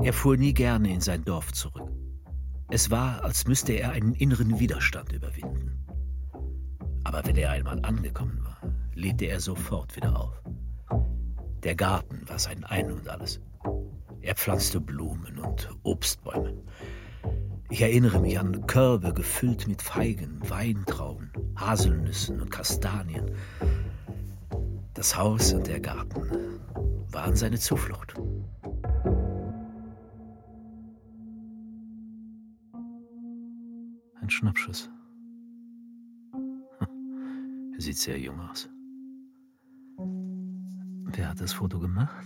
Er fuhr nie gerne in sein Dorf zurück. Es war, als müsste er einen inneren Widerstand überwinden. Aber wenn er einmal angekommen war, lebte er sofort wieder auf. Der Garten war sein Ein und alles. Er pflanzte Blumen und Obstbäume. Ich erinnere mich an Körbe gefüllt mit Feigen, Weintrauben, Haselnüssen und Kastanien. Das Haus und der Garten waren seine Zuflucht. Ein Schnappschuss. *laughs* Er sieht sehr jung aus. Wer hat das Foto gemacht?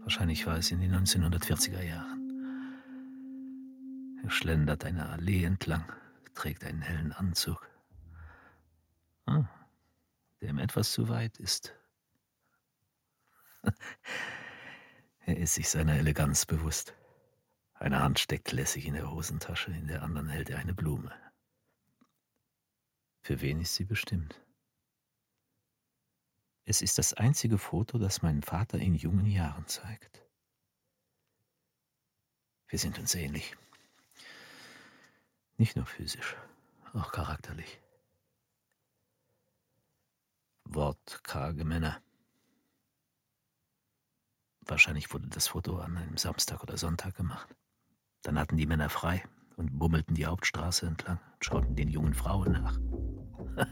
Wahrscheinlich war es in den 1940er Jahren. Er schlendert eine Allee entlang, trägt einen hellen Anzug. Ah, der ihm etwas zu weit ist. *laughs* er ist sich seiner Eleganz bewusst. Eine Hand steckt lässig in der Hosentasche, in der anderen hält er eine Blume. Für wen ist sie bestimmt? Es ist das einzige Foto, das meinen Vater in jungen Jahren zeigt. Wir sind uns ähnlich. Nicht nur physisch, auch charakterlich. Wortkarge Männer. Wahrscheinlich wurde das Foto an einem Samstag oder Sonntag gemacht. Dann hatten die Männer frei und bummelten die Hauptstraße entlang und schauten den jungen Frauen nach. *laughs*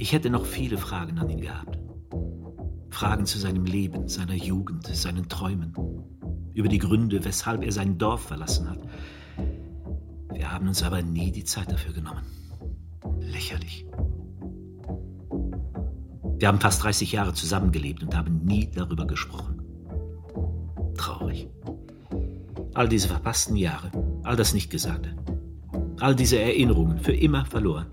Ich hätte noch viele Fragen an ihn gehabt. Fragen zu seinem Leben, seiner Jugend, seinen Träumen, über die Gründe, weshalb er sein Dorf verlassen hat. Wir haben uns aber nie die Zeit dafür genommen. Lächerlich. Wir haben fast 30 Jahre zusammengelebt und haben nie darüber gesprochen. Traurig. All diese verpassten Jahre, all das Nichtgesagte, all diese Erinnerungen für immer verloren.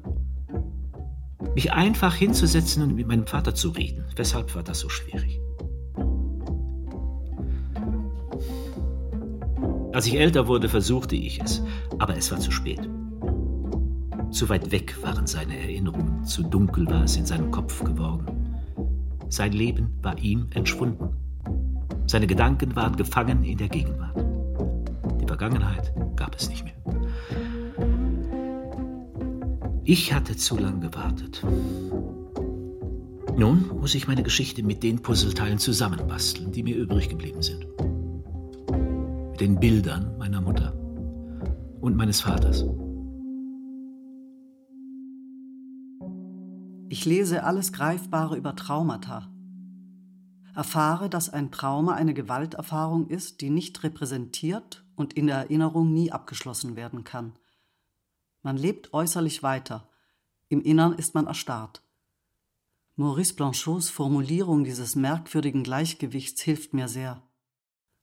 mich einfach hinzusetzen und mit meinem Vater zu reden. Weshalb war das so schwierig? Als ich älter wurde, versuchte ich es, aber es war zu spät. Zu weit weg waren seine Erinnerungen, zu dunkel war es in seinem Kopf geworden. Sein Leben war ihm entschwunden. Seine Gedanken waren gefangen in der Gegenwart. Die Vergangenheit gab es nicht mehr. Ich hatte zu lang gewartet. Nun muss ich meine Geschichte mit den Puzzleteilen zusammenbasteln, die mir übrig geblieben sind den Bildern meiner Mutter und meines Vaters.
Ich lese alles Greifbare über Traumata. Erfahre, dass ein Trauma eine Gewalterfahrung ist, die nicht repräsentiert und in der Erinnerung nie abgeschlossen werden kann. Man lebt äußerlich weiter, im Innern ist man erstarrt. Maurice Blanchots Formulierung dieses merkwürdigen Gleichgewichts hilft mir sehr.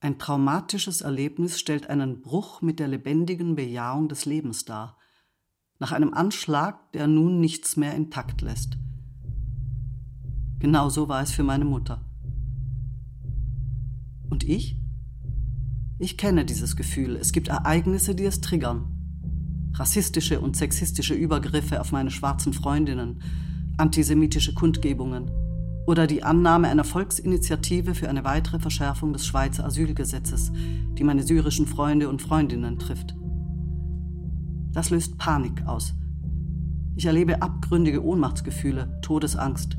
Ein traumatisches Erlebnis stellt einen Bruch mit der lebendigen Bejahung des Lebens dar, nach einem Anschlag, der nun nichts mehr intakt lässt. Genauso war es für meine Mutter. Und ich? Ich kenne dieses Gefühl. Es gibt Ereignisse, die es triggern. Rassistische und sexistische Übergriffe auf meine schwarzen Freundinnen, antisemitische Kundgebungen, oder die Annahme einer Volksinitiative für eine weitere Verschärfung des Schweizer Asylgesetzes, die meine syrischen Freunde und Freundinnen trifft. Das löst Panik aus. Ich erlebe abgründige Ohnmachtsgefühle, Todesangst.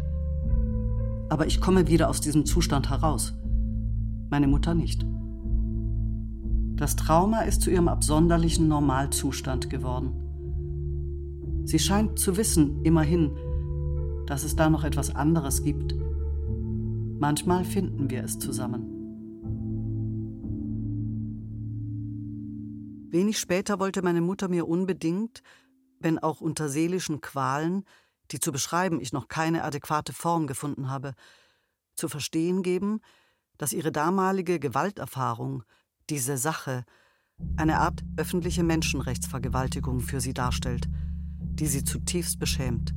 Aber ich komme wieder aus diesem Zustand heraus. Meine Mutter nicht. Das Trauma ist zu ihrem absonderlichen Normalzustand geworden. Sie scheint zu wissen, immerhin, dass es da noch etwas anderes gibt. Manchmal finden wir es zusammen. Wenig später wollte meine Mutter mir unbedingt, wenn auch unter seelischen Qualen, die zu beschreiben ich noch keine adäquate Form gefunden habe, zu verstehen geben, dass ihre damalige Gewalterfahrung, diese Sache, eine Art öffentliche Menschenrechtsvergewaltigung für sie darstellt, die sie zutiefst beschämt.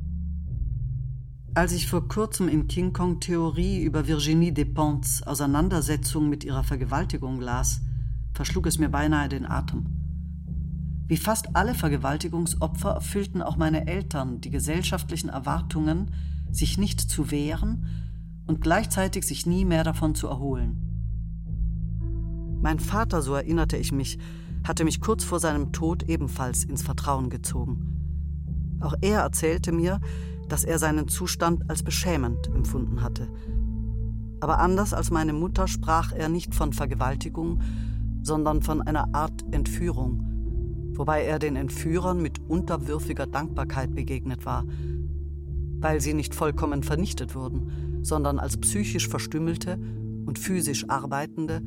Als ich vor kurzem in King Kong Theorie über Virginie Despentes Auseinandersetzung mit ihrer Vergewaltigung las, verschlug es mir beinahe den Atem. Wie fast alle Vergewaltigungsopfer erfüllten auch meine Eltern die gesellschaftlichen Erwartungen, sich nicht zu wehren und gleichzeitig sich nie mehr davon zu erholen. Mein Vater, so erinnerte ich mich, hatte mich kurz vor seinem Tod ebenfalls ins Vertrauen gezogen. Auch er erzählte mir, dass er seinen Zustand als beschämend empfunden hatte. Aber anders als meine Mutter sprach er nicht von Vergewaltigung, sondern von einer Art Entführung, wobei er den Entführern mit unterwürfiger Dankbarkeit begegnet war, weil sie nicht vollkommen vernichtet wurden, sondern als psychisch verstümmelte und physisch arbeitende,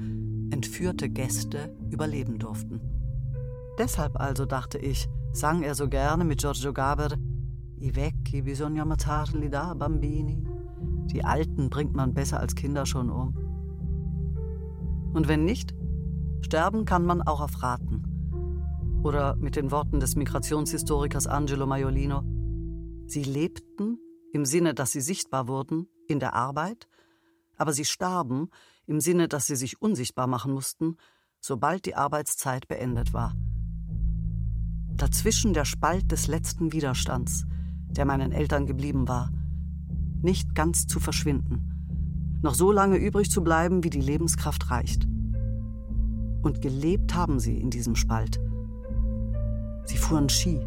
entführte Gäste überleben durften. Deshalb also, dachte ich, sang er so gerne mit Giorgio Gaber I vecchi bisogna ammazzarli da bambini. Die Alten bringt man besser als Kinder schon um. Und wenn nicht, sterben kann man auch auf Raten. Oder mit den Worten des Migrationshistorikers Angelo Maiolino, sie lebten im Sinne, dass sie sichtbar wurden in der Arbeit, aber sie starben im Sinne, dass sie sich unsichtbar machen mussten, sobald die Arbeitszeit beendet war. Dazwischen der Spalt des letzten Widerstands, der meinen Eltern geblieben war, nicht ganz zu verschwinden, noch so lange übrig zu bleiben, wie die Lebenskraft reicht. Und gelebt haben sie in diesem Spalt. Sie fuhren Ski.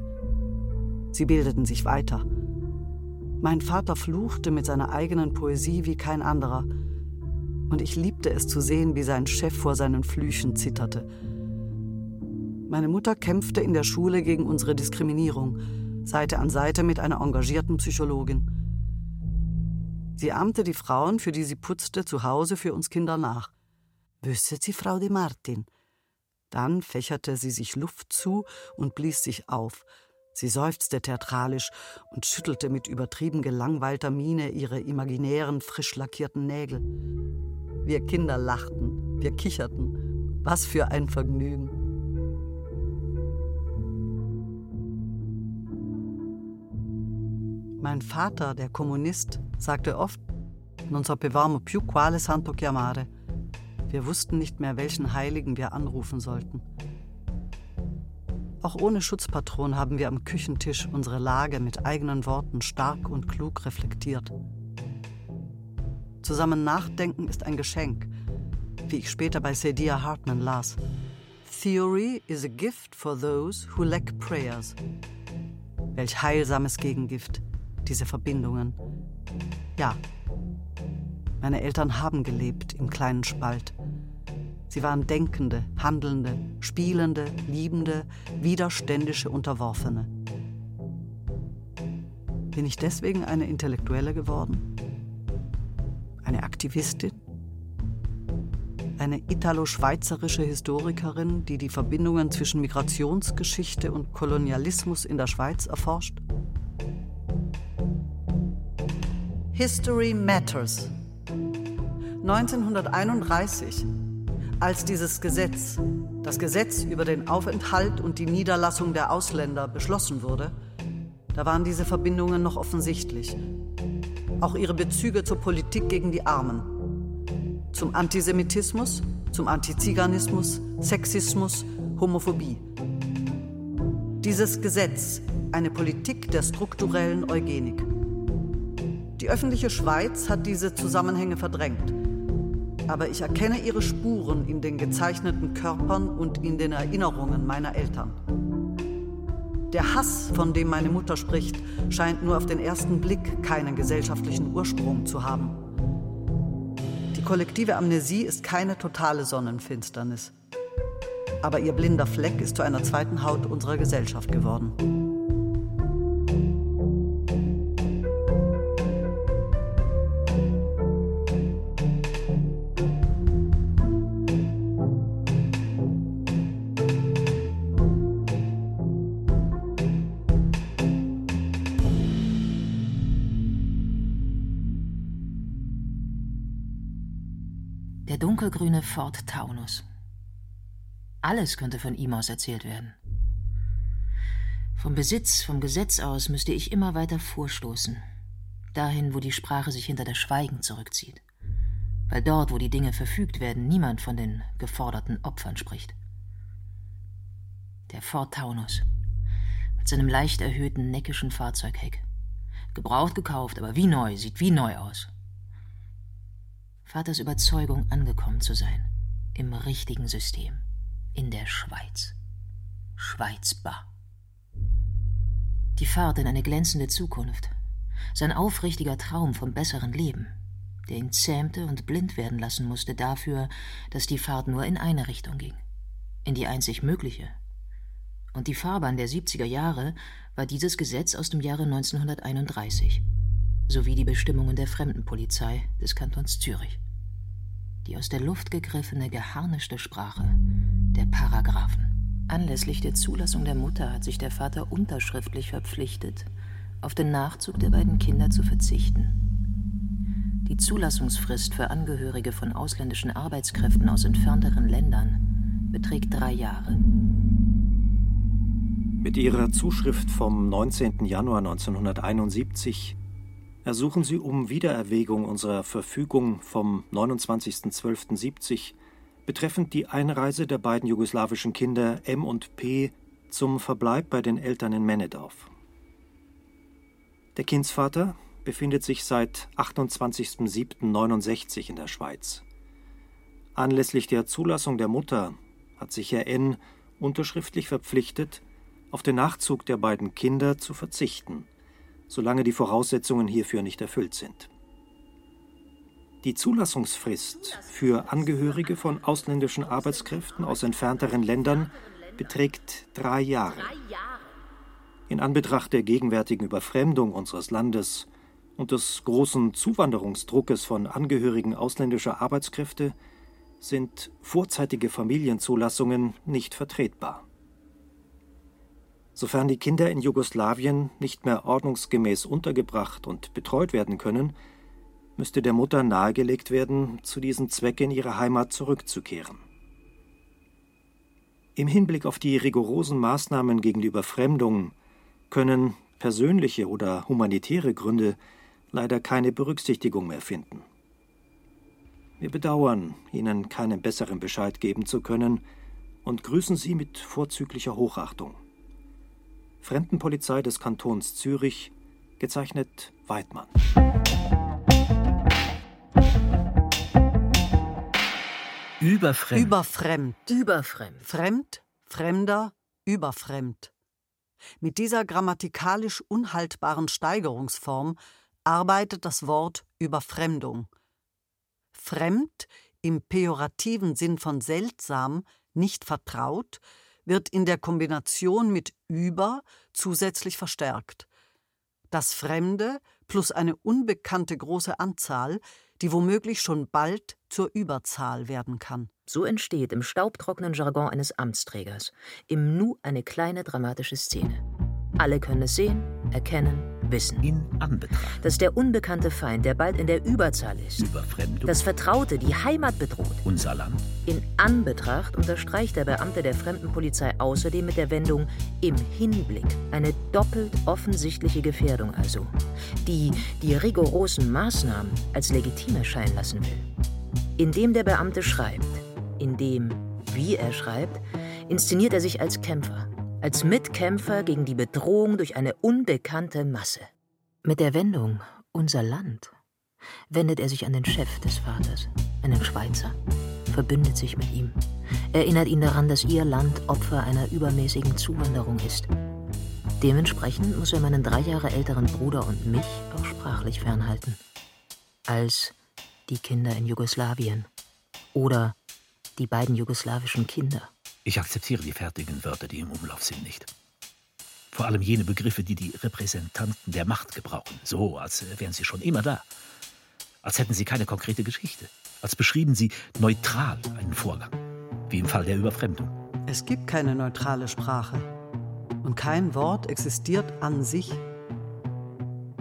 Sie bildeten sich weiter. Mein Vater fluchte mit seiner eigenen Poesie wie kein anderer. Und ich liebte es zu sehen, wie sein Chef vor seinen Flüchen zitterte. Meine Mutter kämpfte in der Schule gegen unsere Diskriminierung Seite an Seite mit einer engagierten Psychologin. Sie ahmte die Frauen, für die sie putzte, zu Hause für uns Kinder nach. Wüsste sie Frau de Martin? Dann fächerte sie sich Luft zu und blies sich auf. Sie seufzte theatralisch und schüttelte mit übertrieben gelangweilter Miene ihre imaginären, frisch lackierten Nägel. Wir Kinder lachten, wir kicherten. Was für ein Vergnügen. Mein Vater, der Kommunist, sagte oft, non sapevamo più quale santo chiamare. Wir wussten nicht mehr, welchen Heiligen wir anrufen sollten. Auch ohne Schutzpatron haben wir am Küchentisch unsere Lage mit eigenen Worten stark und klug reflektiert. Zusammen nachdenken ist ein Geschenk, wie ich später bei Sadia Hartman las. Theory is a gift for those who lack prayers. Welch heilsames Gegengift, diese Verbindungen. Ja, meine Eltern haben gelebt im kleinen Spalt. Sie waren Denkende, Handelnde, Spielende, Liebende, widerständische Unterworfene. Bin ich deswegen eine Intellektuelle geworden? Eine Aktivistin? Eine italo-schweizerische Historikerin, die die Verbindungen zwischen Migrationsgeschichte und Kolonialismus in der Schweiz erforscht? History Matters 1931, als dieses Gesetz, das Gesetz über den Aufenthalt und die Niederlassung der Ausländer beschlossen wurde, da waren diese Verbindungen noch offensichtlich. Auch ihre Bezüge zur Politik gegen die Armen. Zum Antisemitismus, zum Antiziganismus, Sexismus, Homophobie. Dieses Gesetz, eine Politik der strukturellen Eugenik. Die öffentliche Schweiz hat diese Zusammenhänge verdrängt aber ich erkenne ihre Spuren in den gezeichneten Körpern und in den Erinnerungen meiner Eltern. Der Hass, von dem meine Mutter spricht, scheint nur auf den ersten Blick keinen gesellschaftlichen Ursprung zu haben. Die kollektive Amnesie ist keine totale Sonnenfinsternis. Aber ihr blinder Fleck ist zu einer zweiten Haut unserer Gesellschaft geworden.
Dunkelgrüne Ford Taunus. Alles könnte von ihm aus erzählt werden. Vom Besitz, vom Gesetz aus müsste ich immer weiter vorstoßen. Dahin, wo die Sprache sich hinter das Schweigen zurückzieht. Weil dort, wo die Dinge verfügt werden, niemand von den geforderten Opfern spricht. Der Ford Taunus. Mit seinem leicht erhöhten, neckischen Fahrzeugheck. Gebraucht gekauft, aber wie neu, sieht wie neu aus. Vaters Überzeugung, angekommen zu sein. Im richtigen System. In der Schweiz. Schweizbar. Die Fahrt in eine glänzende Zukunft. Sein aufrichtiger Traum vom besseren Leben, der ihn zähmte und blind werden lassen musste dafür, dass die Fahrt nur in eine Richtung ging. In die einzig mögliche. Und die Fahrbahn der 70er Jahre war dieses Gesetz aus dem Jahre 1931 sowie die Bestimmungen der Fremdenpolizei des Kantons Zürich die aus der Luft gegriffene, geharnischte Sprache der Paragraphen. Anlässlich der Zulassung der Mutter hat sich der Vater unterschriftlich verpflichtet, auf den Nachzug der beiden Kinder zu verzichten. Die Zulassungsfrist für Angehörige von ausländischen Arbeitskräften aus entfernteren Ländern beträgt drei Jahre.
Mit ihrer Zuschrift vom 19. Januar 1971 ersuchen Sie um Wiedererwägung unserer Verfügung vom 29.12.70 betreffend die Einreise der beiden jugoslawischen Kinder M und P zum Verbleib bei den Eltern in Männedorf. Der Kindsvater befindet sich seit 28.07.69 in der Schweiz. Anlässlich der Zulassung der Mutter hat sich Herr N. unterschriftlich verpflichtet, auf den Nachzug der beiden Kinder zu verzichten solange die Voraussetzungen hierfür nicht erfüllt sind. Die Zulassungsfrist für Angehörige von ausländischen Arbeitskräften aus entfernteren Ländern beträgt drei Jahre. In Anbetracht der gegenwärtigen Überfremdung unseres Landes und des großen Zuwanderungsdruckes von Angehörigen ausländischer Arbeitskräfte sind vorzeitige Familienzulassungen nicht vertretbar. Sofern die Kinder in Jugoslawien nicht mehr ordnungsgemäß untergebracht und betreut werden können, müsste der Mutter nahegelegt werden, zu diesem Zweck in ihre Heimat zurückzukehren. Im Hinblick auf die rigorosen Maßnahmen gegen die Überfremdung können persönliche oder humanitäre Gründe leider keine Berücksichtigung mehr finden. Wir bedauern, Ihnen keinen besseren Bescheid geben zu können und grüßen Sie mit vorzüglicher Hochachtung. Fremdenpolizei des Kantons Zürich, gezeichnet Weidmann.
Überfremd.
Überfremd.
Überfremd.
Fremd, Fremder, überfremd. Mit dieser grammatikalisch unhaltbaren Steigerungsform arbeitet das Wort Überfremdung. Fremd im pejorativen Sinn von seltsam, nicht vertraut, wird in der Kombination mit über zusätzlich verstärkt. Das Fremde plus eine unbekannte große Anzahl, die womöglich schon bald zur Überzahl werden kann.
So entsteht im staubtrockenen Jargon eines Amtsträgers im Nu eine kleine dramatische Szene. Alle können es sehen, erkennen, wissen.
In Anbetracht.
Dass der unbekannte Feind, der bald in der Überzahl ist,
Überfremdung.
das Vertraute, die Heimat bedroht.
unser Land.
In Anbetracht unterstreicht der Beamte der Fremdenpolizei außerdem mit der Wendung im Hinblick eine doppelt offensichtliche Gefährdung also, die die rigorosen Maßnahmen als legitim erscheinen lassen will. Indem der Beamte schreibt, indem, wie er schreibt, inszeniert er sich als Kämpfer, als Mitkämpfer gegen die Bedrohung durch eine unbekannte Masse. Mit der Wendung unser Land wendet er sich an den Chef des Vaters, einen Schweizer, verbündet sich mit ihm, erinnert ihn daran, dass ihr Land Opfer einer übermäßigen Zuwanderung ist. Dementsprechend muss er meinen drei Jahre älteren Bruder und mich auch sprachlich fernhalten. Als die Kinder in Jugoslawien oder die beiden jugoslawischen Kinder.
Ich akzeptiere die fertigen Wörter, die im Umlauf sind, nicht. Vor allem jene Begriffe, die die Repräsentanten der Macht gebrauchen. So, als wären sie schon immer da. Als hätten sie keine konkrete Geschichte. Als beschrieben sie neutral einen Vorgang. Wie im Fall der Überfremdung.
Es gibt keine neutrale Sprache. Und kein Wort existiert an sich.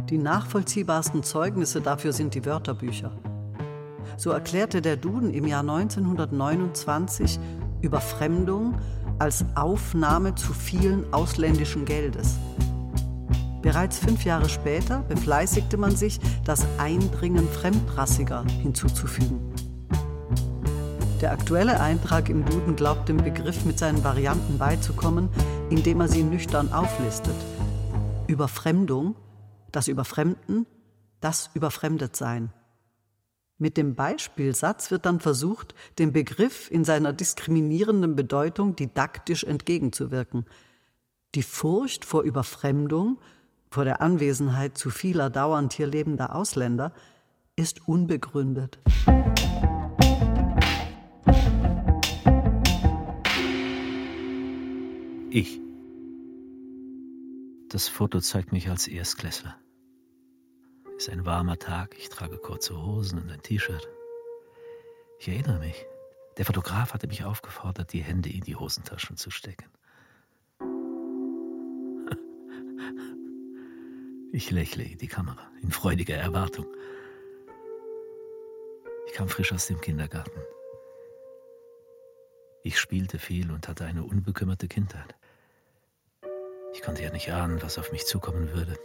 Die nachvollziehbarsten Zeugnisse dafür sind die Wörterbücher. So erklärte der Duden im Jahr 1929 Überfremdung als Aufnahme zu vielen ausländischen Geldes. Bereits fünf Jahre später befleißigte man sich, das Eindringen Fremdrassiger hinzuzufügen. Der aktuelle Eintrag im Duden glaubt dem Begriff mit seinen Varianten beizukommen, indem er sie nüchtern auflistet. Überfremdung, das Überfremden, das Überfremdetsein. Mit dem Beispielsatz wird dann versucht, dem Begriff in seiner diskriminierenden Bedeutung didaktisch entgegenzuwirken. Die Furcht vor Überfremdung, vor der Anwesenheit zu vieler dauernd hier lebender Ausländer, ist unbegründet.
Ich. Das Foto zeigt mich als Erstklässler. Es ist ein warmer Tag, ich trage kurze Hosen und ein T-Shirt. Ich erinnere mich, der Fotograf hatte mich aufgefordert, die Hände in die Hosentaschen zu stecken. Ich lächle in die Kamera, in freudiger Erwartung. Ich kam frisch aus dem Kindergarten. Ich spielte viel und hatte eine unbekümmerte Kindheit. Ich konnte ja nicht ahnen, was auf mich zukommen würde.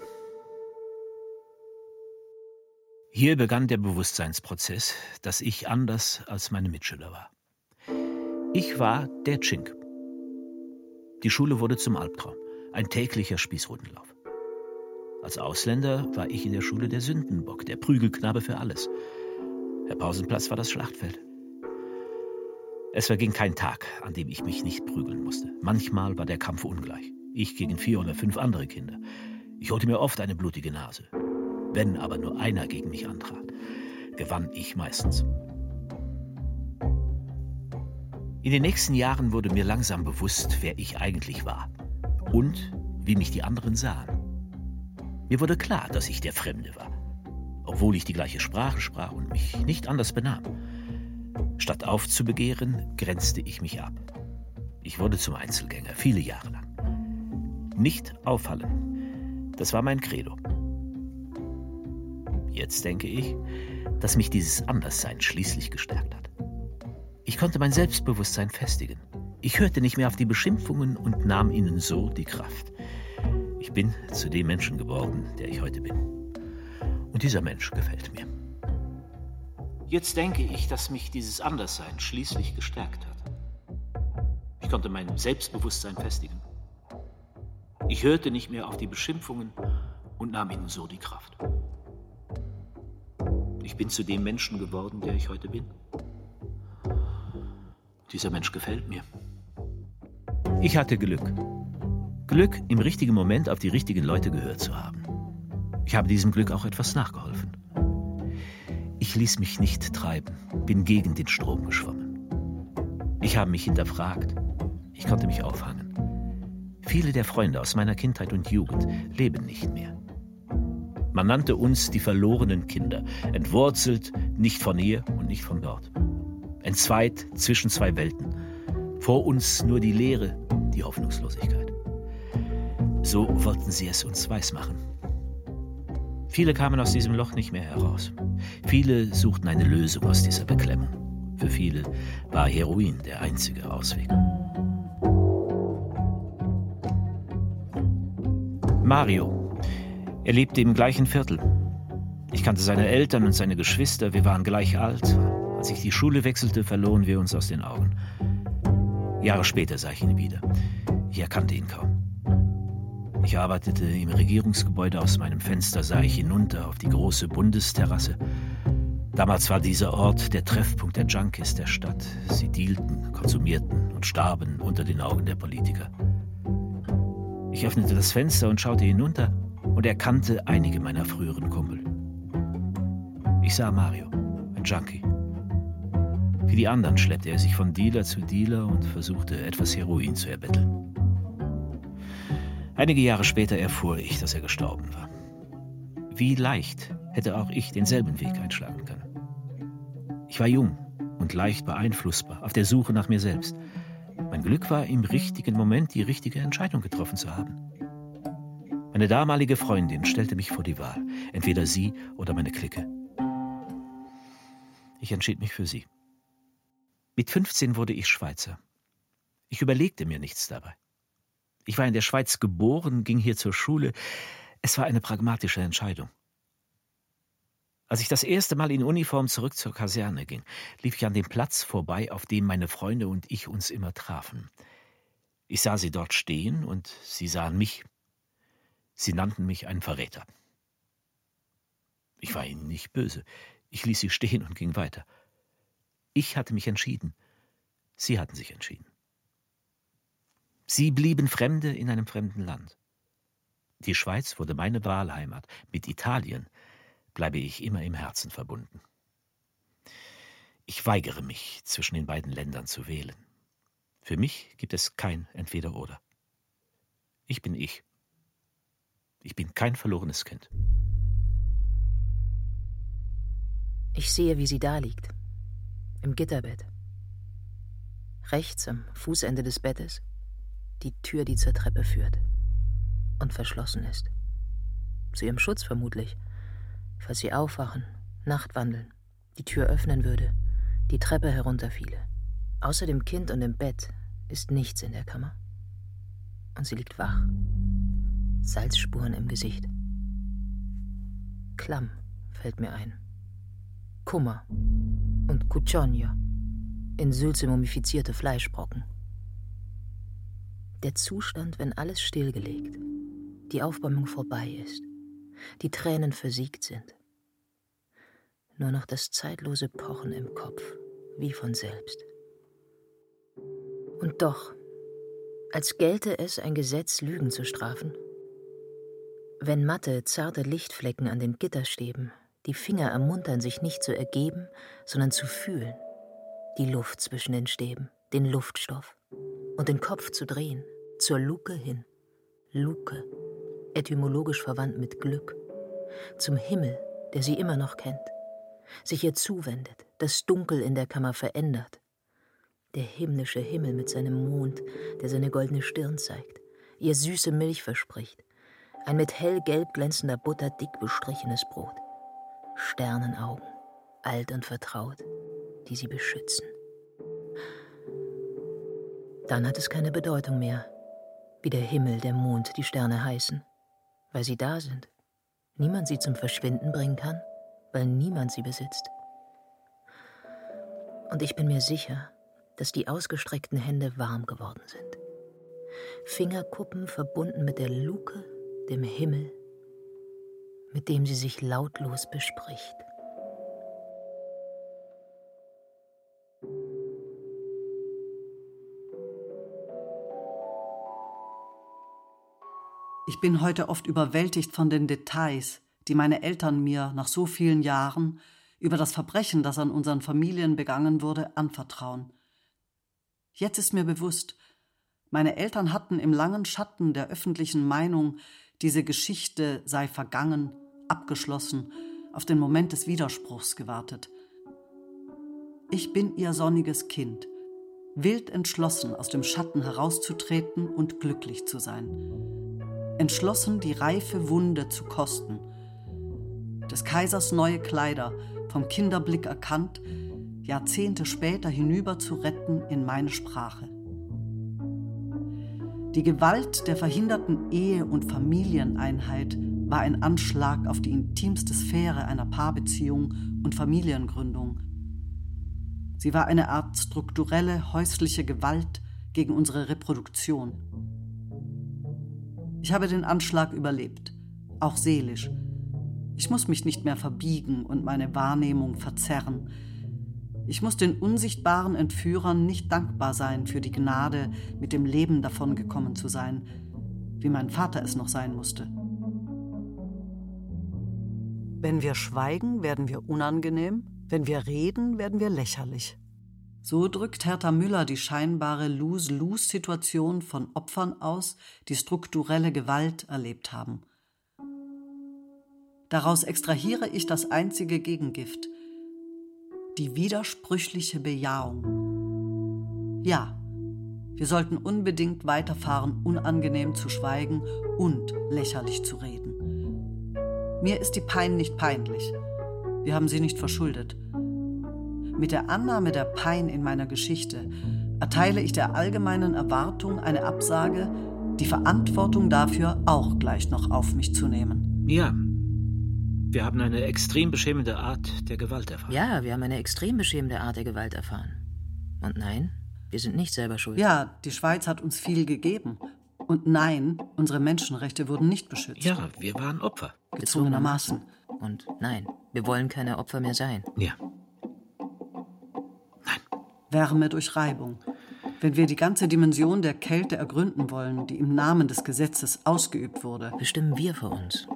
Hier begann der Bewusstseinsprozess, dass ich anders als meine Mitschüler war. Ich war der Chink. Die Schule wurde zum Albtraum, ein täglicher Spießrutenlauf. Als Ausländer war ich in der Schule der Sündenbock, der Prügelknabe für alles. Der Pausenplatz war das Schlachtfeld. Es verging kein Tag, an dem ich mich nicht prügeln musste. Manchmal war der Kampf ungleich. Ich gegen vier oder fünf andere Kinder. Ich holte mir oft eine blutige Nase. Wenn aber nur einer gegen mich antrat, gewann ich meistens. In den nächsten Jahren wurde mir langsam bewusst, wer ich eigentlich war und wie mich die anderen sahen. Mir wurde klar, dass ich der Fremde war, obwohl ich die gleiche Sprache sprach und mich nicht anders benahm. Statt aufzubegehren, grenzte ich mich ab. Ich wurde zum Einzelgänger, viele Jahre lang. Nicht auffallen, das war mein Credo. Jetzt denke ich, dass mich dieses Anderssein schließlich gestärkt hat. Ich konnte mein Selbstbewusstsein festigen. Ich hörte nicht mehr auf die Beschimpfungen und nahm ihnen so die Kraft. Ich bin zu dem Menschen geworden, der ich heute bin. Und dieser Mensch gefällt mir. Jetzt denke ich, dass mich dieses Anderssein schließlich gestärkt hat. Ich konnte mein Selbstbewusstsein festigen. Ich hörte nicht mehr auf die Beschimpfungen und nahm ihnen so die Kraft. Ich bin zu dem Menschen geworden, der ich heute bin. Dieser Mensch gefällt mir. Ich hatte Glück. Glück, im richtigen Moment auf die richtigen Leute gehört zu haben. Ich habe diesem Glück auch etwas nachgeholfen. Ich ließ mich nicht treiben, bin gegen den Strom geschwommen. Ich habe mich hinterfragt. Ich konnte mich auffangen. Viele der Freunde aus meiner Kindheit und Jugend leben nicht mehr. Man nannte uns die verlorenen Kinder, entwurzelt nicht von hier und nicht von dort. Entzweit zwischen zwei Welten. Vor uns nur die Leere, die Hoffnungslosigkeit. So wollten sie es uns weismachen. Viele kamen aus diesem Loch nicht mehr heraus. Viele suchten eine Lösung aus dieser Beklemmung. Für viele war Heroin der einzige Ausweg. Mario. Er lebte im gleichen Viertel. Ich kannte seine Eltern und seine Geschwister, wir waren gleich alt. Als ich die Schule wechselte, verloren wir uns aus den Augen. Jahre später sah ich ihn wieder. Ich erkannte ihn kaum. Ich arbeitete im Regierungsgebäude. Aus meinem Fenster sah ich hinunter auf die große Bundesterrasse. Damals war dieser Ort der Treffpunkt der Junkies der Stadt. Sie dealten, konsumierten und starben unter den Augen der Politiker. Ich öffnete das Fenster und schaute hinunter und erkannte einige meiner früheren Kumpel. Ich sah Mario, ein Junkie. Wie die anderen schleppte er sich von Dealer zu Dealer und versuchte, etwas Heroin zu erbetteln. Einige Jahre später erfuhr ich, dass er gestorben war. Wie leicht hätte auch ich denselben Weg einschlagen können. Ich war jung und leicht beeinflussbar, auf der Suche nach mir selbst. Mein Glück war, im richtigen Moment die richtige Entscheidung getroffen zu haben. Meine damalige Freundin stellte mich vor die Wahl, entweder sie oder meine Clique. Ich entschied mich für sie. Mit 15 wurde ich Schweizer. Ich überlegte mir nichts dabei. Ich war in der Schweiz geboren, ging hier zur Schule. Es war eine pragmatische Entscheidung. Als ich das erste Mal in Uniform zurück zur Kaserne ging, lief ich an dem Platz vorbei, auf dem meine Freunde und ich uns immer trafen. Ich sah sie dort stehen und sie sahen mich. Sie nannten mich einen Verräter. Ich war ihnen nicht böse. Ich ließ sie stehen und ging weiter. Ich hatte mich entschieden. Sie hatten sich entschieden. Sie blieben Fremde in einem fremden Land. Die Schweiz wurde meine Wahlheimat. Mit Italien bleibe ich immer im Herzen verbunden. Ich weigere mich, zwischen den beiden Ländern zu wählen. Für mich gibt es kein Entweder-Oder. Ich bin ich. Ich bin kein verlorenes Kind.
Ich sehe, wie sie da liegt. Im Gitterbett. Rechts am Fußende des Bettes die Tür, die zur Treppe führt und verschlossen ist. Zu ihrem Schutz vermutlich, falls sie aufwachen, Nachtwandeln, die Tür öffnen würde, die Treppe herunterfiele. Außer dem Kind und dem Bett ist nichts in der Kammer. Und sie liegt wach. Salzspuren im Gesicht. Klamm fällt mir ein. Kummer und Cucciogno in Sülze mumifizierte Fleischbrocken. Der Zustand, wenn alles stillgelegt, die Aufbäumung vorbei ist, die Tränen versiegt sind. Nur noch das zeitlose Pochen im Kopf, wie von selbst. Und doch, als gelte es ein Gesetz, Lügen zu strafen. Wenn matte, zarte Lichtflecken an den Gitterstäben die Finger ermuntern, sich nicht zu ergeben, sondern zu fühlen, die Luft zwischen den Stäben, den Luftstoff, und den Kopf zu drehen, zur Luke hin. Luke, etymologisch verwandt mit Glück, zum Himmel, der sie immer noch kennt, sich ihr zuwendet, das Dunkel in der Kammer verändert. Der himmlische Himmel mit seinem Mond, der seine goldene Stirn zeigt, ihr süße Milch verspricht, ein mit hellgelb glänzender Butter dick bestrichenes Brot. Sternenaugen, alt und vertraut, die sie beschützen. Dann hat es keine Bedeutung mehr, wie der Himmel, der Mond, die Sterne heißen. Weil sie da sind. Niemand sie zum Verschwinden bringen kann, weil niemand sie besitzt. Und ich bin mir sicher, dass die ausgestreckten Hände warm geworden sind. Fingerkuppen verbunden mit der Luke, dem Himmel, mit dem sie sich lautlos bespricht.
Ich bin heute oft überwältigt von den Details, die meine Eltern mir nach so vielen Jahren über das Verbrechen, das an unseren Familien begangen wurde, anvertrauen. Jetzt ist mir bewusst, meine Eltern hatten im langen Schatten der öffentlichen Meinung, diese Geschichte sei vergangen, abgeschlossen, auf den Moment des Widerspruchs gewartet. Ich bin ihr sonniges Kind, wild entschlossen, aus dem Schatten herauszutreten und glücklich zu sein entschlossen, die reife Wunde zu kosten. Des Kaisers neue Kleider, vom Kinderblick erkannt, Jahrzehnte später hinüber zu retten in meine Sprache. Die Gewalt der verhinderten Ehe- und Familieneinheit war ein Anschlag auf die intimste Sphäre einer Paarbeziehung und Familiengründung. Sie war eine Art strukturelle häusliche Gewalt gegen unsere Reproduktion. Ich habe den Anschlag überlebt, auch seelisch. Ich muss mich nicht mehr verbiegen und meine Wahrnehmung verzerren. Ich muss den unsichtbaren Entführern nicht dankbar sein für die Gnade, mit dem Leben davongekommen zu sein, wie mein Vater es noch sein musste. Wenn wir schweigen, werden wir unangenehm, wenn wir reden, werden wir lächerlich. So drückt Hertha Müller die scheinbare Lose-Lose-Situation von Opfern aus, die strukturelle Gewalt erlebt haben. Daraus extrahiere ich das einzige Gegengift, die widersprüchliche Bejahung. Ja, wir sollten unbedingt weiterfahren, unangenehm zu schweigen und lächerlich zu reden. Mir ist die Pein nicht peinlich. Wir haben sie nicht verschuldet. Mit der Annahme der Pein in meiner Geschichte erteile ich der allgemeinen Erwartung eine Absage, die Verantwortung dafür auch gleich noch auf mich zu nehmen.
Ja. Wir haben eine extrem beschämende Art der Gewalt erfahren.
Ja, wir haben eine extrem beschämende Art der Gewalt erfahren. Und nein, wir sind nicht selber schuld.
Ja, die Schweiz hat uns viel gegeben. Und nein, unsere Menschenrechte wurden nicht beschützt.
Ja, wir waren Opfer.
Gezwungenermaßen.
Und nein, wir wollen keine Opfer mehr sein.
Ja.
Wärme durch Reibung. Wenn wir die ganze Dimension der Kälte ergründen wollen, die im Namen des Gesetzes ausgeübt wurde,
bestimmen wir für uns,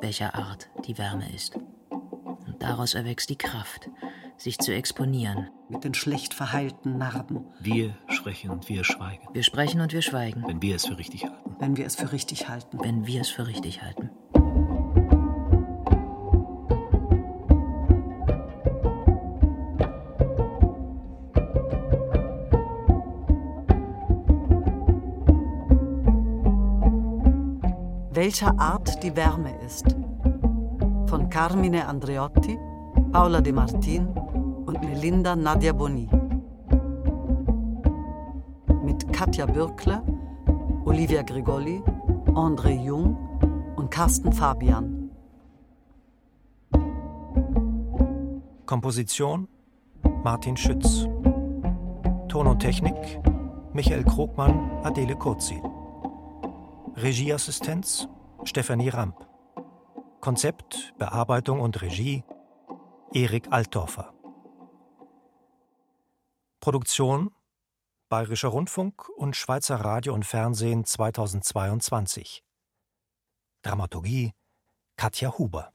welcher Art die Wärme ist. Und daraus erwächst die Kraft, sich zu exponieren.
Mit den schlecht verheilten Narben.
Wir sprechen und wir schweigen.
Wir sprechen und wir schweigen.
Wenn wir es für richtig halten.
Wenn wir es für richtig halten.
Wenn wir es für richtig halten.
Welcher Art die Wärme ist. Von Carmine Andreotti, Paula De Martin und Melinda Nadia Boni. Mit Katja Bürkle, Olivia Grigoli, André Jung und Carsten Fabian.
Komposition Martin Schütz. Ton und Technik Michael Krogmann, Adele Kurzi. Regieassistenz Stefanie Ramp. Konzept, Bearbeitung und Regie Erik Altdorfer. Produktion Bayerischer Rundfunk und Schweizer Radio und Fernsehen 2022. Dramaturgie Katja Huber